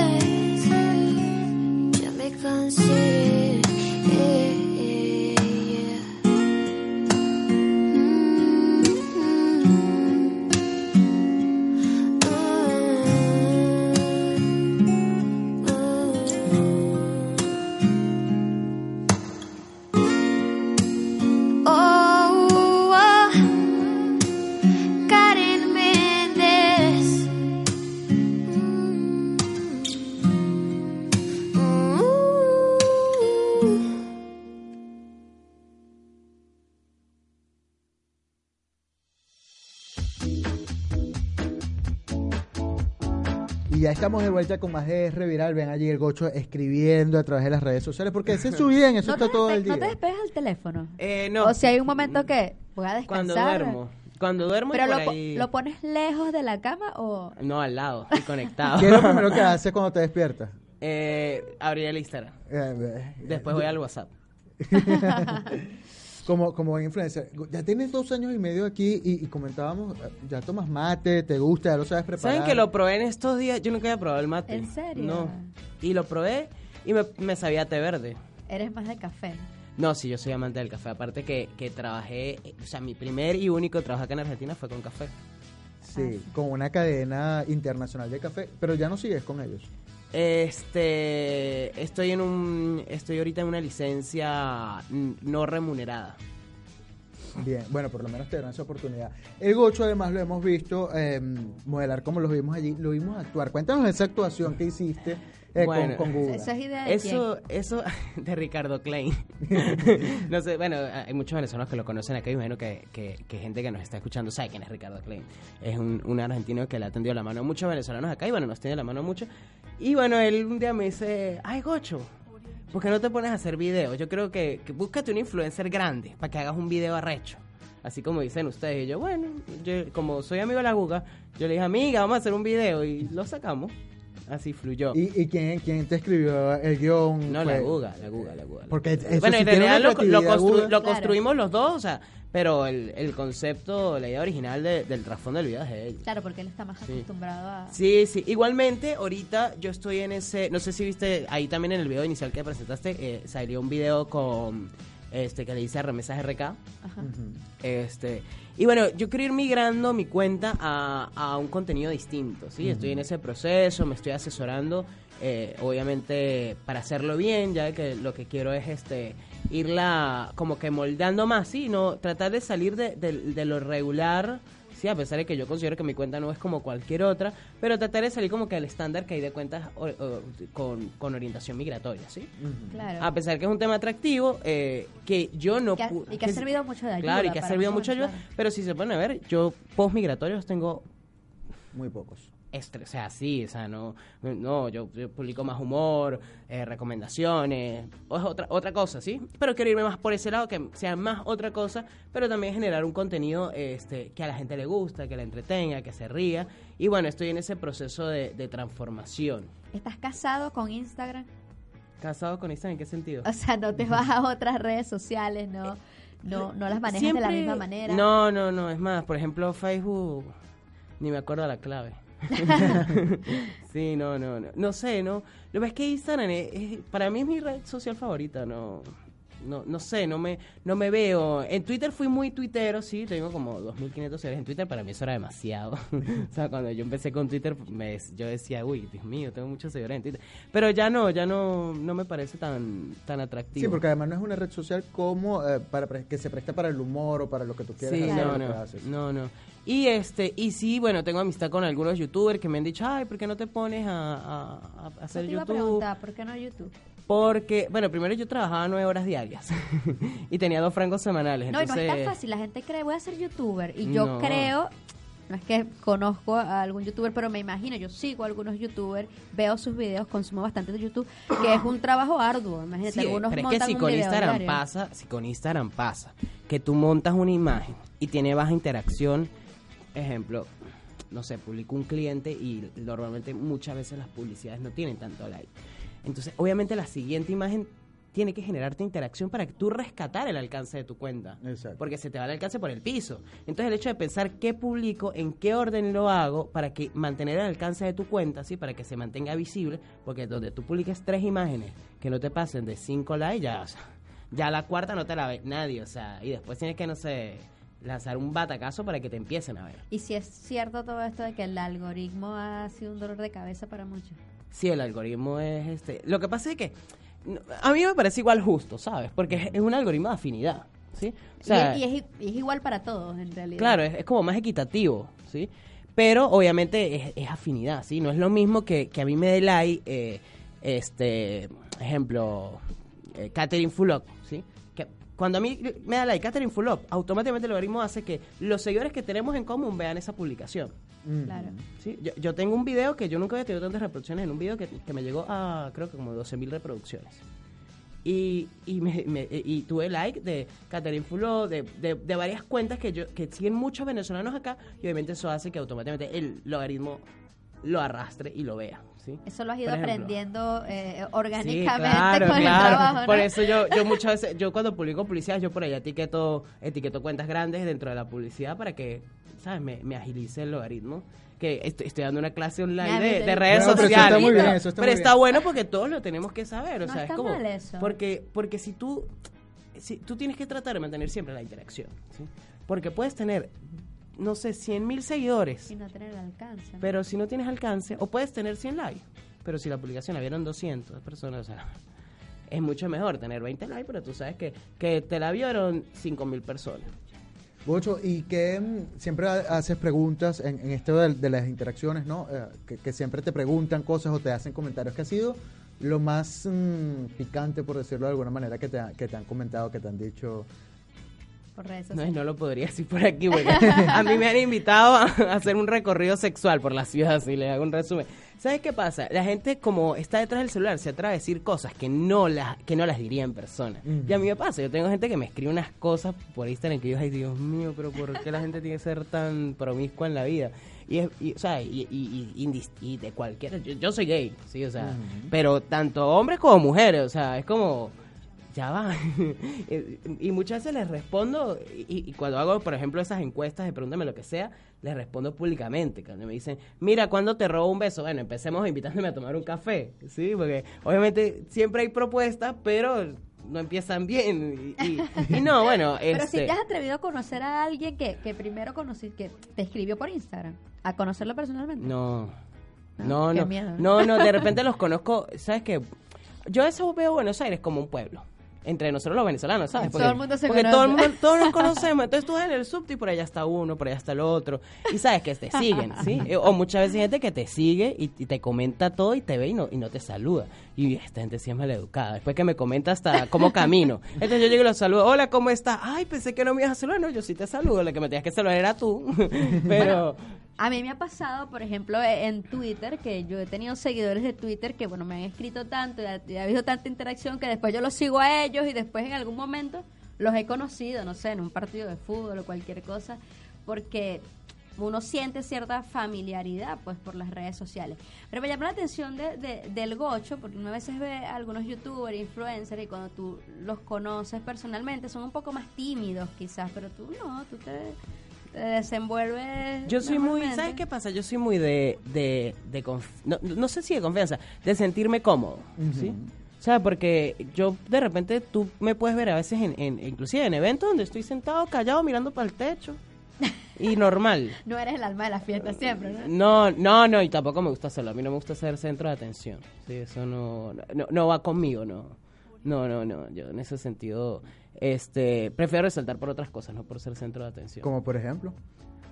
estamos de vuelta con más de R Viral. Ven allí el gocho escribiendo a través de las redes sociales, porque ese es su vida, en eso ¿No te, está todo el no te día. despegas el teléfono? Eh, no. O si hay un momento que voy a Cuando descansar. duermo. Cuando duermo y Pero por lo, ahí... lo pones lejos de la cama o No, al lado, y conectado. ¿Qué es lo primero que haces cuando te despiertas? eh, abrí el Instagram. Eh, eh, Después voy al WhatsApp. como, como influencer. Ya tienes dos años y medio aquí y, y comentábamos, eh, ya tomas mate, te gusta, ya lo sabes preparar. ¿Saben que lo probé en estos días? Yo nunca había probado el mate. ¿En serio? No. Y lo probé y me, me sabía té verde. eres más de café. No, sí, yo soy amante del café. Aparte que, que trabajé, eh, o sea, mi primer y único trabajo acá en Argentina fue con café. Sí, con una cadena internacional de café, pero ya no sigues con ellos. Este, estoy en un, estoy ahorita en una licencia no remunerada. Bien, bueno, por lo menos te dan esa oportunidad. El Gocho, además, lo hemos visto eh, modelar como lo vimos allí, lo vimos actuar. Cuéntanos esa actuación que hiciste eh, Bueno. con, con. Eso es idea de Eso, eso de Ricardo Klein. no sé, bueno, hay muchos venezolanos que lo conocen acá y imagino que, que, que gente que nos está escuchando sabe quién es Ricardo Klein. Es un, un argentino que le ha tendido la mano a muchos venezolanos acá y bueno, nos tiene la mano mucho. Y bueno, él un día me dice, ay, Gocho, ¿por qué no te pones a hacer videos? Yo creo que, que búscate un influencer grande para que hagas un video arrecho. Así como dicen ustedes. Y yo, bueno, yo, como soy amigo de la Guga, yo le dije, amiga, vamos a hacer un video y lo sacamos. Así fluyó. ¿Y, y quién, quién te escribió el guion? No, Fue- la Guga, la Guga, la Guga. Porque eso bueno, sí en tiene realidad lo, lo creatividad constru- aguda. lo Claro. construimos los dos, o sea, pero el, el concepto, la idea original de- del trasfondo del video es de él. Claro, porque él está más Sí. acostumbrado a... Sí, sí. Igualmente, ahorita yo estoy en ese, no sé si viste ahí también en el video inicial que presentaste, eh, salió un video con este que le dice remesas RK. Ajá. Este, y bueno, yo quiero ir migrando mi cuenta a, a un contenido distinto, ¿sí? Estoy en ese proceso, me estoy asesorando, eh, obviamente para hacerlo bien, ya que lo que quiero es este irla como que moldando más, ¿sí? No, tratar de salir de, de- de lo regular, a pesar de que yo considero que mi cuenta no es como cualquier otra, pero tratar de salir como que al estándar que hay de cuentas o- o- con, con orientación migratoria, ¿sí? Claro. A pesar que es un tema atractivo, eh, que yo no Y que ha- y que ha que- servido mucho de ayuda Claro, y que ha servido mucho de ayuda. Pero si se pone a ver, yo post-migratorios tengo Muy pocos. O sea, sí, o sea, no, no yo, yo publico más humor, eh, recomendaciones, o es otra, otra cosa, ¿sí? Pero quiero irme más por ese lado, que sea más otra cosa, pero también generar un contenido este, que a la gente le gusta, que la entretenga, que se ría. Y bueno, estoy en ese proceso de, de transformación. ¿Estás casado con Instagram? ¿Casado con Instagram en qué sentido? O sea, no te vas a otras redes sociales, no, no, no las manejas de la misma manera. No, no, no, es más, por ejemplo, Facebook, ni me acuerdo la clave. sí, no, no, no. No sé, no. Lo que pasa es que Instagram es, es- para mí es mi red social favorita, no. no, no sé, no me, no me veo. En Twitter fui muy tuitero, sí, tengo como 2.500 seguidores en Twitter, para mí eso era demasiado. o sea, cuando yo empecé con Twitter, me, yo decía, uy, Dios mío, tengo muchos seguidores en Twitter. Pero ya no, ya no, no me parece tan, tan atractivo. Sí, porque además no es una red social como eh, para que se presta para el humor o para lo que tú quieras Sí, hacer. no, no, no. Y este, y sí, bueno, tengo amistad con algunos youtubers que me han dicho, ay, ¿por qué no te pones a, a- a hacer Yo te iba a YouTube? preguntar, ¿por qué no YouTube? Porque, bueno, primero yo trabajaba nueve horas diarias y tenía dos francos semanales. No, y no es tan fácil. La gente cree, voy a ser youtuber. Y yo No. creo, no es que conozco a algún youtuber, pero me imagino, yo sigo a algunos youtubers, veo sus videos, consumo bastante de YouTube, que es un trabajo arduo. Imagínate, Sí, algunos pero es que montan si un con video Instagram diario. pasa, si con Instagram pasa, que tú montas una imagen y tiene baja interacción, ejemplo, no sé, publico un cliente y normalmente muchas veces las publicidades no tienen tanto like. Entonces, obviamente la siguiente imagen tiene que generarte interacción para que tú rescatar el alcance de tu cuenta. Exacto. Porque se te va el alcance por el piso. Entonces el hecho de pensar qué publico, en qué orden lo hago, para que mantener el alcance de tu cuenta, ¿sí? para que se mantenga visible, porque donde tú publiques tres imágenes que no te pasen de cinco likes, ya, o sea, ya la cuarta no te la ve nadie, o sea, y después tienes que, no sé, lanzar un batacazo para que te empiecen a ver. Y si es cierto todo esto de que el algoritmo ha sido un dolor de cabeza para muchos. Sí, el algoritmo es este. Lo que pasa es que a mí me parece igual justo, ¿sabes? Porque es, es un algoritmo de afinidad, ¿sí? O sea, y, es, y es- y es igual para todos, en realidad. Claro, es, es como más equitativo, ¿sí? Pero obviamente es, es afinidad, ¿sí? No es lo mismo que, que a mí me dé like, eh, este, ejemplo, eh, Catherine Fulop, ¿sí? Cuando a mí me da like Catherine Fulop, automáticamente el algoritmo hace que los seguidores que tenemos en común vean esa publicación. Mm. Claro. ¿sí? Yo, yo tengo un video que yo nunca había tenido tantas reproducciones en un video que, que me llegó a creo que como 12.000 reproducciones. Y, y, me, me- y tuve like de Catherine Fuló, de, de, de varias cuentas que yo que siguen muchos venezolanos acá, y obviamente eso hace que automáticamente el logaritmo lo arrastre y lo vea. ¿Sí? Eso lo has ido ejemplo. aprendiendo eh, Sí, orgánicamente claro, con el claro. trabajo, ¿no? Por eso yo, yo muchas veces, yo cuando publico publicidad, yo por ahí etiqueto, etiqueto cuentas grandes dentro de la publicidad para que, ¿sabes? Me, me agilice el logaritmo. Que estoy, estoy dando una clase online de, redes Bueno, pero sociales. está muy bien, eso está Pero muy está bien. bueno porque todos lo tenemos que saber. O No sea, está es como. mal eso. Porque, porque si tú. Si, tú tienes que tratar de mantener siempre la interacción. ¿sí? Porque puedes tener, no sé, 100 mil seguidores. Y no tener el alcance. ¿no? Pero si no tienes alcance, o puedes tener 100 likes, pero si la publicación la vieron 200 personas, o sea, es mucho mejor tener 20 likes, pero tú sabes que, que te la vieron 5.000 personas. Bocho, y que mm, siempre ha- haces preguntas en, en esto de, de las interacciones, ¿no? Eh, que, que siempre te preguntan cosas o te hacen comentarios. ¿Qué ha sido lo más mm, picante, por decirlo de alguna manera, que te, ha- que te han comentado, que te han dicho? Por redes No, sociales. no lo podría decir por aquí, porque a mí me han invitado a hacer un recorrido sexual por la ciudad, si les hago un resumen. ¿Sabes qué pasa? La gente, como está detrás del celular, se atreve a decir cosas que no las, que no las diría en persona. Y a mí me pasa, yo tengo gente que me escribe unas cosas por Instagram que yo, ay Dios mío, pero ¿por qué la gente tiene que ser tan promiscua en la vida? Y, es, y, o sea, y, y- y indis- y de cualquiera, yo, yo soy gay, sí, o sea, pero tanto hombres como mujeres, o sea, es como ya va. y y muchas veces les respondo, y, y cuando hago, por ejemplo, esas encuestas de pregúntame lo que sea, les respondo públicamente. Cuando me dicen, mira, ¿cuándo te robo un beso? Bueno, empecemos invitándome a tomar un café, ¿sí? Porque obviamente siempre hay propuestas, pero no empiezan bien. Y, y- y no, bueno, Pero este, si te has atrevido a conocer a alguien que, que primero conocí, que te escribió por Instagram, a conocerlo personalmente. No. Ah, No, no. miedo. No, no, de repente los conozco, ¿sabes qué? Yo veces veo Buenos Aires como un pueblo. Entre nosotros los venezolanos, ¿sabes? Todo el mundo se porque conoce. todo el mundo, todos nos conocemos. Entonces tú vas en el subte y por allá está uno, por allá está el otro. Y sabes que te siguen, ¿sí? Eh, O muchas veces hay gente que te sigue y, y te comenta todo y te ve y no, y no te saluda. Y esta gente sí es maleducada. Después que me comenta hasta cómo camino. Entonces yo llego y los saludo. Hola, ¿cómo estás? Ay, pensé que no me ibas a saludar. No, yo sí te saludo. La que me tenías que saludar era tú. Pero... A mí me ha pasado, por ejemplo, e- en Twitter, que yo he tenido seguidores de Twitter que, bueno, me han escrito tanto y ha, habido tanta interacción que después yo los sigo a ellos y después en algún momento los he conocido, no sé, en un partido de fútbol o cualquier cosa, porque uno siente cierta familiaridad, pues, por las redes sociales. Pero me llama la atención de, de- del gocho, porque uno a veces ve a algunos youtubers, influencers, y cuando tú los conoces personalmente son un poco más tímidos, quizás, pero tú no, tú te, te desenvuelves. Yo soy muy. ¿sabes qué pasa? Yo soy muy de, de, de conf- no, no sé si de confianza, de sentirme cómodo, ¿sí? O O sea, porque yo de repente tú me puedes ver a veces en, en inclusive en eventos donde estoy sentado callado mirando para el techo y normal. No eres el alma de la fiesta siempre, ¿no? No, no, no, y tampoco me gusta hacerlo. A mí no me gusta ser centro de atención. Sí, eso no, no, no va conmigo, no. No, no, no. Yo en ese sentido, este, prefiero resaltar por otras cosas, no por ser centro de atención. Como por ejemplo.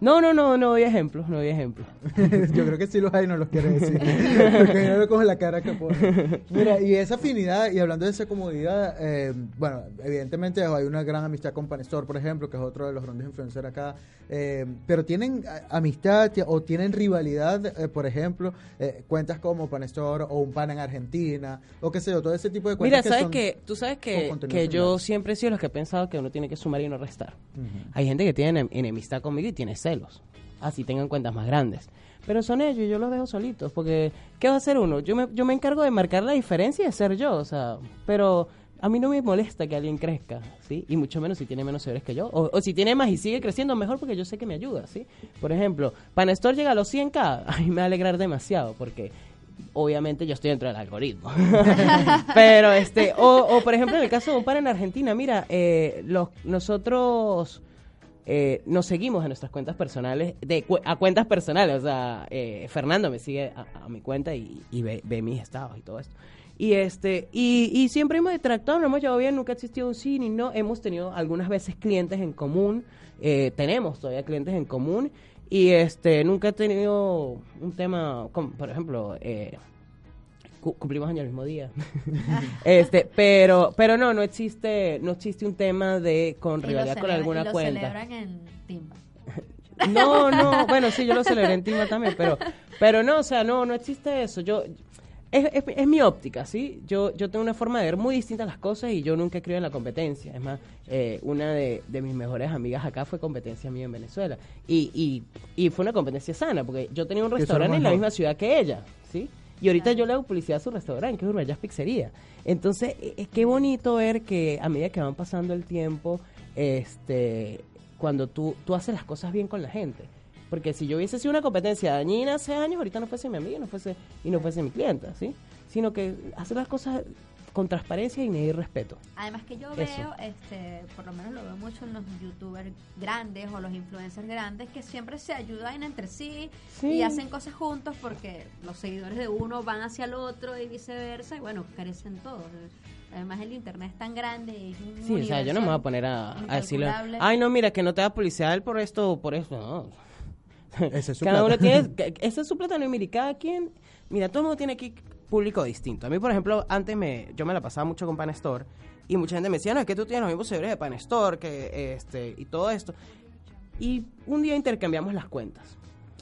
No, no, no, no doy ejemplos, no doy ejemplos. Yo creo que sí los hay, no los quiere decir. Porque yo no cojo la cara que pone. Mira, y esa afinidad, y hablando de esa comodidad, eh, bueno, evidentemente hay una gran amistad con Panestor, por ejemplo, que es otro de los grandes influencers acá. eh, pero tienen amistad o tienen rivalidad, eh, por ejemplo, eh, cuentas como Panestor o un pan en Argentina, o qué sé yo, todo ese tipo de Mira, cuentas. sabes son que, tú sabes que, que yo siempre he sido los que he pensado que uno tiene que sumar y no restar. Ujú. Hay gente que tiene enem- enemistad conmigo y tiene celos. Así tengan cuentas más grandes. Pero son ellos y yo los dejo solitos. Porque, ¿qué va a hacer uno? Yo me, yo me encargo de marcar la diferencia y de ser yo. O sea, pero a mí no me molesta que alguien crezca, ¿sí? Y mucho menos si tiene menos seguidores que yo. O, o si tiene más y sigue creciendo, mejor porque yo sé que me ayuda, ¿sí? Por ejemplo, Panestor llega a los 100k, a mí me va a alegrar demasiado porque obviamente yo estoy dentro del algoritmo. Pero este, o, o, por ejemplo en el caso de un par en Argentina, mira, eh, los, nosotros eh, nos seguimos en nuestras cuentas personales, de a cuentas personales, o sea, eh, Fernando me sigue a, a mi cuenta y, ve, mis estados y todo esto. Y este, y, siempre hemos interactuado, nos hemos llevado bien, nunca ha existido un sí ni no, hemos tenido algunas veces clientes en común, eh, tenemos todavía clientes en común, y este, nunca he tenido un tema, como, por ejemplo, eh, cu- cumplimos años el mismo día. este, pero, pero no, no existe, no existe un tema de con rivalidad con alguna y lo cuenta. celebran en Timba. No, no, bueno, sí, yo lo celebré en Tima también, pero, pero no, o sea, no, no existe eso. Yo, es, es, es mi óptica, ¿sí? Yo, yo tengo una forma de ver muy distinta las cosas y yo nunca he creído en la competencia. Es más, eh, una de, de mis mejores amigas acá fue competencia mía en Venezuela. Y, y, y fue una competencia sana, porque yo tenía un restaurante en la misma ciudad que ella, ¿sí? Y ahorita yo le hago publicidad a su restaurante, que es Uruguayas Pizzería. Entonces, e- es qué bonito ver que a medida que van pasando el tiempo, este, cuando tú, tú haces las cosas bien con la gente. Porque si yo hubiese sido una competencia dañina hace años, ahorita no fuese mi amiga no fuese, y no fuese mi clienta, ¿sí? Sino que hacer las cosas con transparencia y medir respeto. Además que yo Eso. veo, este, por lo menos lo veo mucho en los youtubers grandes o los influencers grandes que siempre se ayudan entre sí, Sí. y hacen cosas juntos porque los seguidores de uno van hacia el otro y viceversa y bueno, crecen todos. Además el internet es tan grande y es un Sí, o sea, yo no me voy a poner a, a decirle, ay, no, mira, que no te da publicidad por esto o por esto, no. Ese es su cada plata. uno tiene, esa es su plata, no, y mire, cada quien, mira, todo el mundo tiene aquí público distinto. A mí, por ejemplo, antes me, yo me la pasaba mucho con Panestore y mucha gente me decía, no, es que tú tienes los mismos seguidores de Panestore, que este, y todo esto. Y un día intercambiamos las cuentas.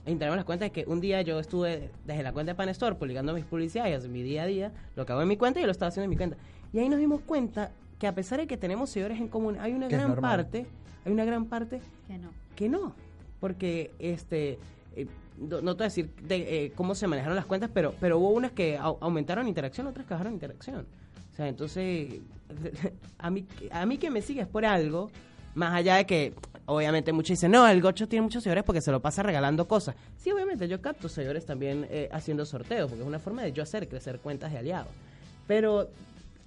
Intercambiamos las cuentas de que un día yo estuve desde la cuenta de Panestore publicando mis publicidades, mi día a día, lo que hago en mi cuenta y yo lo estaba haciendo en mi cuenta. Y ahí nos dimos cuenta que a pesar de que tenemos seguidores en común, hay una Que gran parte, hay una gran parte Que no. que no, porque este eh, no, te voy a decir de, eh, cómo se manejaron las cuentas, pero pero hubo unas que au- aumentaron interacción, otras que bajaron interacción. O sea, entonces a mí a mí que me sigues por algo, más allá de que obviamente muchos dicen, "No, el Gocho tiene muchos seguidores porque se lo pasa regalando cosas." Sí, obviamente yo capto seguidores también eh, haciendo sorteos, porque es una forma de yo hacer crecer cuentas de aliados. Pero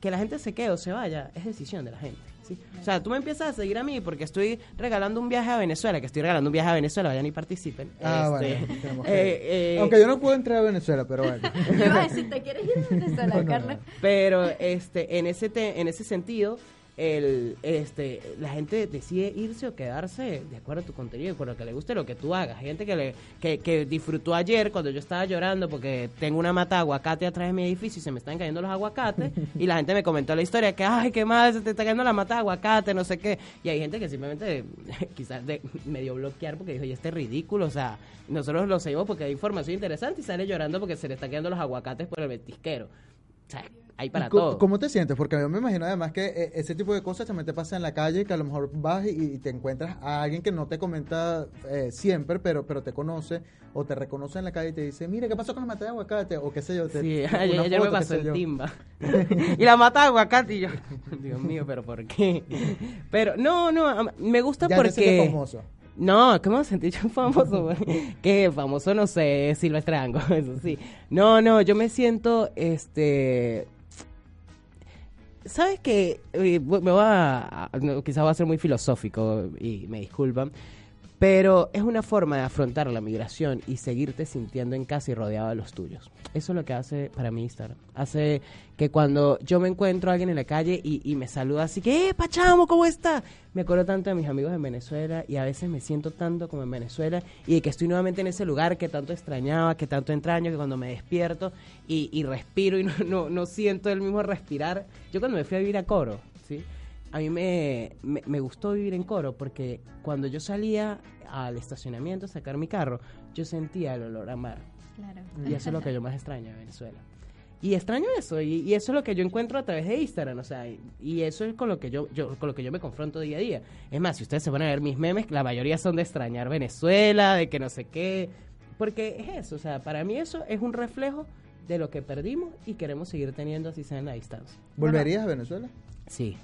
que la gente se quede o se vaya es decisión de la gente. O sea, tú me empiezas a seguir a mí porque estoy regalando un viaje a Venezuela, que estoy regalando un viaje a Venezuela, vayan y participen. Ah, Este, bueno, que- eh, eh, Aunque yo no puedo entrar a Venezuela, pero bueno. Yo iba a decir, ¿te quieres ir a Venezuela, No, no, Carla? Pero este, en ese te- en ese sentido, el, este, la gente decide irse o quedarse de acuerdo a tu contenido, con lo que le guste lo que tú hagas. Hay gente que, le, que, que disfrutó ayer cuando yo estaba llorando porque tengo una mata de aguacate atrás de mi edificio y se me están cayendo los aguacates. y la gente me comentó la historia que, ay, qué mal, se te está cayendo la mata de aguacate, no sé qué. Y hay gente que simplemente quizás de, medio bloquear porque dijo, y este es ridículo. O sea, nosotros lo seguimos porque hay información interesante y sale llorando porque se le están cayendo los aguacates por el ventisquero. O sea, hay para ¿Y co- todo. ¿Cómo te sientes? Porque yo me imagino además que eh, ese tipo de cosas también te pasa en la calle, que a lo mejor vas y, y te encuentras a alguien que no te comenta eh, siempre, pero pero te conoce o te reconoce en la calle y te dice, mira, ¿qué pasó con la mata de aguacate? O qué sé yo. Te, Sí, ayer, ayer foto, me pasó yo. timba. y la mata de aguacate y yo, Dios mío, pero ¿por qué? Pero no, no, me gusta Ya porque... famoso. No, ¿cómo me sentí yo famoso? que famoso no sé, Silvestre Ango, eso sí. No, no, yo me siento, este... ¿Sabes que Me voy a, quizás va a ser muy filosófico y me disculpan, pero es una forma de afrontar la migración y seguirte sintiendo en casa y rodeado de los tuyos. Eso es lo que hace para mí Instagram. Hace que cuando yo me encuentro a alguien en la calle y, me saluda así que, ¡eh, Pachamo, ¿cómo está? Me acuerdo tanto de mis amigos en Venezuela y a veces me siento tanto como en Venezuela y de que estoy nuevamente en ese lugar que tanto extrañaba, que tanto entraño, que cuando me despierto y, y respiro y no, no, no siento el mismo respirar. Yo cuando me fui a vivir a Coro, ¿sí? A mí me, me, me gustó vivir en Coro porque cuando yo salía al estacionamiento a sacar mi carro, yo sentía el olor a mar. Claro. Y eso es lo que yo más extraño de Venezuela. Y extraño eso, y, y eso es lo que yo encuentro a través de Instagram, o sea, y, y eso es con lo que yo, yo con lo que yo me confronto día a día. Es más, si ustedes se van a ver mis memes, la mayoría son de extrañar Venezuela, de que no sé qué, porque es eso, o sea, para mí eso es un reflejo de lo que perdimos y queremos seguir teniendo así sea en la distancia. ¿Volverías a Venezuela? Sí.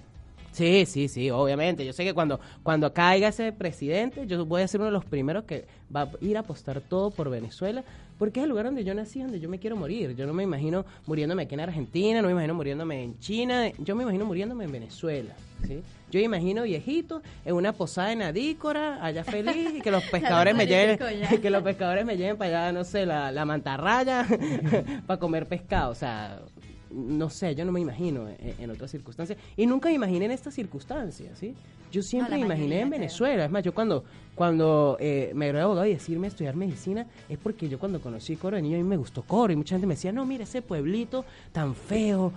Sí, sí, sí, obviamente. Yo sé que cuando, cuando caiga ese presidente, yo voy a ser uno de los primeros que va a ir a apostar todo por Venezuela, porque es el lugar donde yo nací, donde yo me quiero morir. Yo no me imagino muriéndome aquí en Argentina, no me imagino muriéndome en China, yo me imagino muriéndome en Venezuela. ¿sí? Yo me imagino viejito en una posada en Adícora, allá feliz, y que los pescadores me lleven, que los pescadores me lleven para allá, no sé, la, la mantarraya, para comer pescado. O sea, no sé, yo no me imagino en, en otras circunstancias. Y nunca me imaginé en estas circunstancias, ¿sí? Yo siempre me imaginé en creo. Venezuela. Es más, yo cuando, cuando eh, me gradué abogado y decirme a estudiar medicina, es porque yo cuando conocí Coro de niño a mí me gustó Coro. Y mucha gente me decía, no, mira ese pueblito tan feo,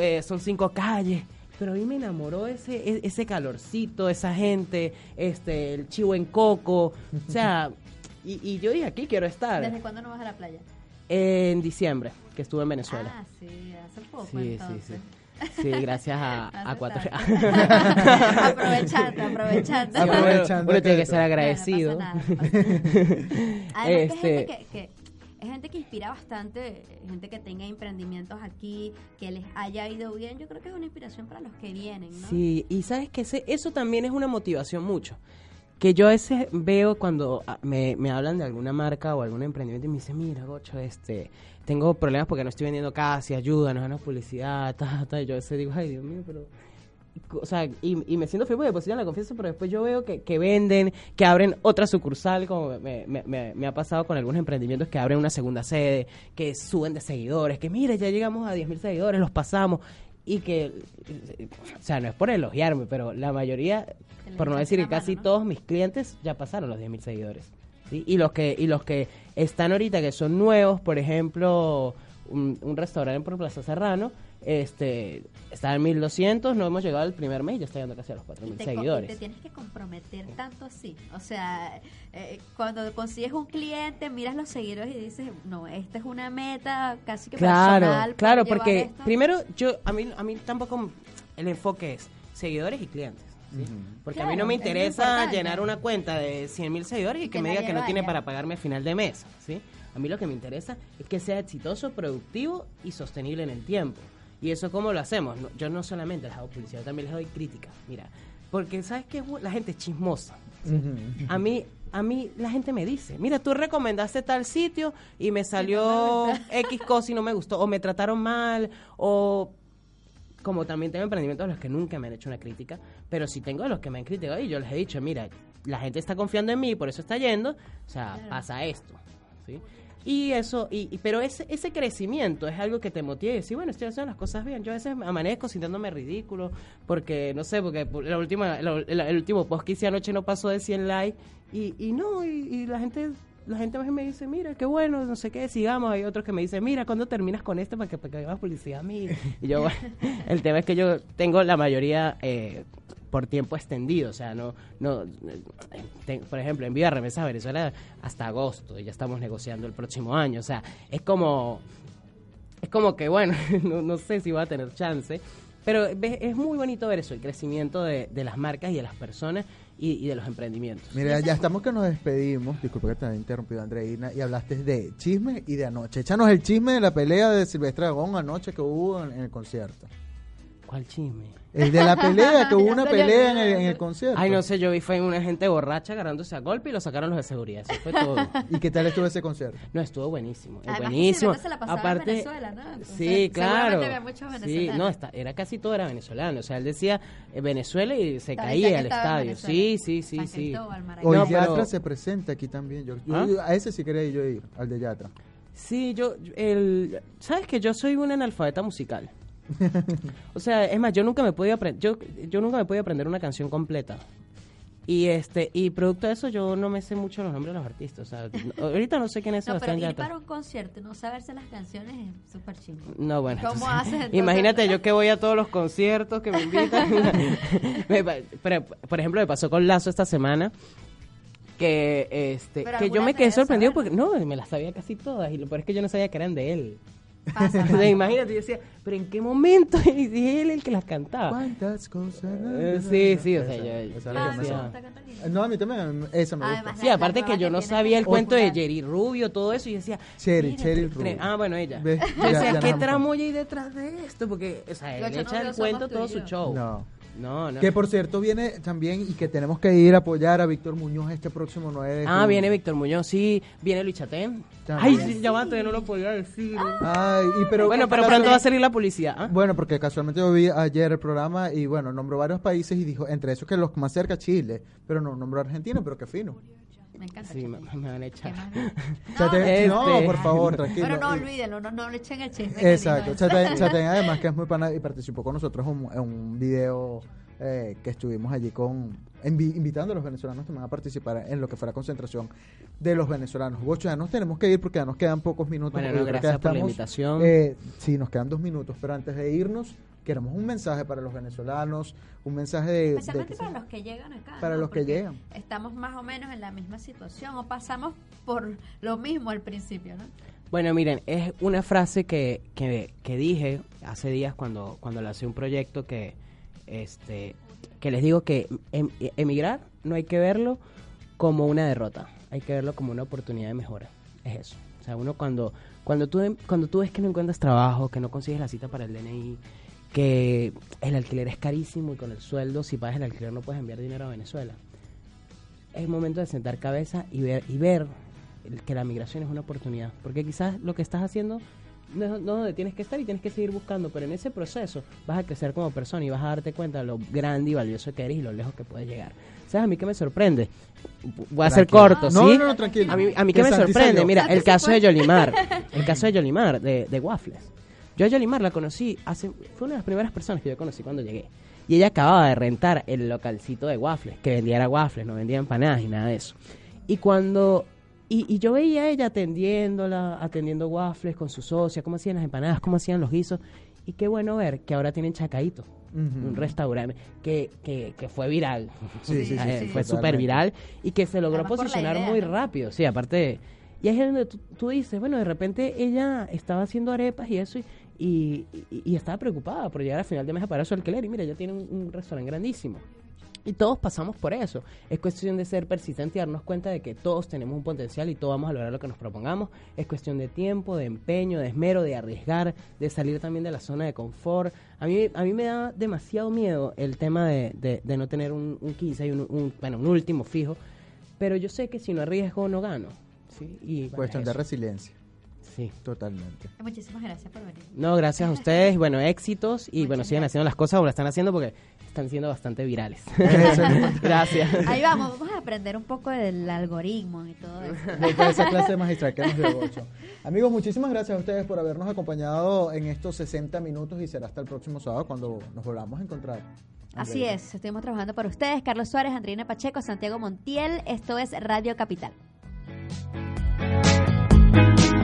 eh, son cinco calles. Pero a mí me enamoró ese, e- ese calorcito, esa gente, este, el chivo en coco. O sea, y, y yo dije, aquí quiero estar. ¿Desde cuándo no vas a la playa? En diciembre, que estuve en Venezuela. Ah, sí, hace poco Sí, sí, entonces. sí. Sí, gracias a, a cuatro. aprovechando, aprovechando. Sí, uno- Aprovechando uno tiene que- ser agradecido. Bueno, no pasa nada, no pasa nada. Además que es Este- gente que, que- es gente que inspira bastante, gente que tenga emprendimientos aquí, que les haya ido bien. Yo creo que es una inspiración para los que vienen, ¿no? Sí, y sabes que ese- eso también es una motivación mucho. Que yo a veces veo cuando ah, me, me hablan de alguna marca o algún emprendimiento y me dicen, mira, Gocho, este, tengo problemas porque no estoy vendiendo casi, ayuda, no hagan publicidad, ta, ta. Y yo a veces digo, ay, Dios mío, pero... O sea, y, y me siento feliz porque depositan la confianza, pero después yo veo que, que venden, que abren otra sucursal, como me, me- me- me ha pasado con algunos emprendimientos que abren una segunda sede, que suben de seguidores, que mire, ya llegamos a 10.000 seguidores, los pasamos. Y que, o sea, no es por elogiarme, pero la mayoría, por no decir que casi mano, ¿no? todos mis clientes ya pasaron los 10.000 seguidores. ¿sí? Y los que y los que están ahorita, que son nuevos, por ejemplo, un, un restaurante por Plaza Serrano, este está en 1200, no hemos llegado al primer mes y ya está llegando casi a los Y 4000 te, co- y seguidores. te tienes que comprometer tanto así. O sea, eh, cuando consigues un cliente, miras los seguidores y dices, no, esta es una meta casi que personal. Claro, para claro, porque esto. primero yo a mí a mí tampoco el enfoque es seguidores y clientes. ¿sí? Porque a mí no me interesa llenar una cuenta de 100 mil seguidores y que, Que me diga que no tiene para pagarme a final de mes. ¿sí? A mí lo que me interesa es que sea exitoso, productivo y sostenible en el tiempo. Y eso cómo lo hacemos. No- yo no solamente les hago publicidad, yo también les doy crítica. Mira, porque sabes que la gente es chismosa. A mí, a mí la gente me dice, mira, tú recomendaste tal sitio y me salió X cosa y no me gustó, o me trataron mal, o como también tengo emprendimientos a los que nunca me han hecho una crítica, pero sí tengo a los que me han criticado y yo les he dicho, mira, la gente está confiando en mí y por eso está yendo, o sea, pasa esto, ¿sí? Y eso, y, y- pero ese, ese crecimiento es algo que te motiva y decir, bueno, estoy haciendo las cosas bien. Yo a veces amanezco sintiéndome ridículo, porque, no sé, porque por- la última, la- el último post que hice anoche no pasó de 100 likes, y, y no, y, y la gente la gente más me dice, mira, qué bueno, no sé qué, sigamos. Hay otros que me dicen, mira, ¿cuándo terminas con este para que, para que hagas publicidad a mí? Y yo, el tema es que yo tengo la mayoría eh, por tiempo extendido, o sea, no, no, eh, te- por ejemplo, envío a remesas a Venezuela hasta agosto y ya estamos negociando el próximo año, o sea, es como, es como que, bueno, no, no sé si voy a tener chance, pero es muy bonito ver eso, el crecimiento de, de las marcas y de las personas y, y de los emprendimientos. Mira, ya estamos que nos despedimos. Disculpa que te haya interrumpido, Andreina. Y hablaste de chisme y de anoche. Échanos el chisme de la pelea de Silvestre Agón anoche que hubo en, en el concierto. ¿Cuál chisme? El de la pelea, que hubo una pelea en el, en el concierto. Ay, no sé, yo vi fue una gente borracha agarrándose a golpe y lo sacaron los de seguridad. Eso fue todo. ¿Y qué tal estuvo ese concierto? No, estuvo buenísimo. Además buenísimo. Silvestre se la pasaba en Aparte, Venezuela, ¿no? Entonces, sí, claro. seguramente había muchos Sí, no, está, era casi todo era venezolano. O sea, él decía eh, Venezuela y se caía el estadio. Sí, sí, sí, San sí. Hoy No, pero- Yatra se presenta aquí también. Yo, yo- ¿Ah? a ese sí quería yo ir, al de Yatra. Sí, yo, yo- el, sabes que yo soy un analfabeta musical. o sea, es más, yo nunca me podía aprender, yo, yo nunca me podía aprender una canción completa. Y este, y producto de eso yo no me sé mucho los nombres de los artistas. O sea, no- ahorita no sé quién es No, pero ir para un concierto no saberse las canciones es súper chido. No, bueno. ¿Cómo entonces, haces? Imagínate yo que voy a todos los conciertos que me invitan. Me pero, por ejemplo, me pasó con Lazo esta semana que este Pero que yo me quedé sorprendido saber, porque no, me las sabía casi todas y lo peor es que yo no sabía que eran de él. Pasa, O sea, pasa. imagínate, yo decía, pero ¿en qué momento? Y dije, él el que las cantaba. ¿Cuántas cosas? Eh, sí, sí, o sea, yo- esa es me. No, a mí también, esa me gusta. Además, Sí, la- aparte que yo no sabía el cuento de. Jerry Rubio, todo eso, y yo decía, Cheryl tre- Rubio. Ah, bueno, ella. Yo decía, ¿qué han tramo hay detrás de esto? Porque, o sea, él echa el cuento todo su show. No. No, no. Que por cierto viene también y que tenemos que ir a apoyar a Víctor Muñoz este próximo 9 de Ah, viene Víctor Muñoz, sí. Viene Luis Chatén. Ay, sí, ya va, todavía no lo podía decir. Ay, y pero bueno, pero pronto va a salir la publicidad. ¿ah? Bueno, porque casualmente yo vi ayer el programa y bueno, nombró varios países y dijo, entre esos que los más cerca, Chile, pero no nombró Argentina, pero qué fino. Me encanta. Sí, me, me van a echar. Chatén- Este- No, por favor, tranquilo. Pero no olvídenlo, no, no le echen el chisme. Exacto. Chatén, Chatén además que es muy pana y participó con nosotros en un, en un video eh, que estuvimos allí con invi- invitando a los venezolanos también a participar en lo que fue la concentración de los venezolanos. Gocho, ya nos tenemos que ir porque ya nos quedan pocos minutos. Bueno, no, gracias por la estamos, invitación. eh, sí, nos quedan dos minutos, pero antes de irnos, queremos un mensaje para los venezolanos, un mensaje de... de Especialmente que para los que llegan acá. Para ¿no? los que llegan. Estamos más o menos en la misma situación o pasamos por lo mismo al principio, ¿no? Bueno, miren, es una frase que, que, que dije hace días cuando, cuando lancé un proyecto que, este, que les digo que em- emigrar no hay que verlo como una derrota, hay que verlo como una oportunidad de mejora. Es eso. O sea, uno cuando, cuando, tú, cuando tú ves que no encuentras trabajo, que no consigues la cita para el DNI, que el alquiler es carísimo y con el sueldo, si pagas el alquiler no puedes enviar dinero a Venezuela. Es momento de sentar cabeza y ver, y ver que la migración es una oportunidad. Porque quizás lo que estás haciendo no es no donde tienes que estar y tienes que seguir buscando, pero en ese proceso vas a crecer como persona y vas a darte cuenta de lo grande y valioso que eres y lo lejos que puedes llegar. ¿Sabes a mí qué me sorprende? Voy a ser corto, No, ¿sí? no, no, tranquilo. A mí, a mí Que qué me sorprende, mira, el caso de Yolimar, el caso de Yolimar, de, de Waffles. Yo a Yolimar la conocí hace, fue una de las primeras personas que yo conocí cuando llegué. Y ella acababa de rentar el localcito de waffles, que vendía era waffles, no vendía empanadas y nada de eso. Y cuando, y, y yo veía a ella atendiéndola, atendiendo waffles con su socia, cómo hacían las empanadas, cómo hacían los guisos. Y qué bueno ver que ahora tienen Chacaito, un restaurante que, que, que fue viral. Sí, sí, sí, Eh, sí, fue súper viral y que se logró Además posicionar muy rápido. Sí, aparte. Y ahí es donde tú, tú dices, bueno, de repente ella estaba haciendo arepas y eso, y, y, y- y estaba preocupada por llegar a final de mes a pagar su alquiler. Y mira, ella tiene un, un restaurante grandísimo. Y todos pasamos por eso. Es cuestión de ser persistente y darnos cuenta de que todos tenemos un potencial y todos vamos a lograr lo que nos propongamos. Es cuestión de tiempo, de empeño, de esmero, de arriesgar, de salir también de la zona de confort. A mí, a mí me da demasiado miedo el tema de, de- de no tener un, un 15 y un, un- bueno, un último fijo. Pero yo sé que si no arriesgo, no gano. ¿sí? Y, bueno, Cuestión de resiliencia, Sí. totalmente. Muchísimas gracias por venir. No, gracias a ustedes. Bueno, éxitos. Y bueno, sigan haciendo las cosas como las están haciendo porque están siendo bastante virales. gracias. Ahí vamos, vamos a aprender un poco del algoritmo y todo eso. de toda esa clase magistral que nos dio. Amigos, muchísimas gracias a ustedes por habernos acompañado en estos 60 minutos y será hasta el próximo sábado cuando nos volvamos a encontrar. Así es, estuvimos trabajando para ustedes, Carlos Suárez, Andrina Pacheco, Santiago Montiel. Esto es Radio Capital.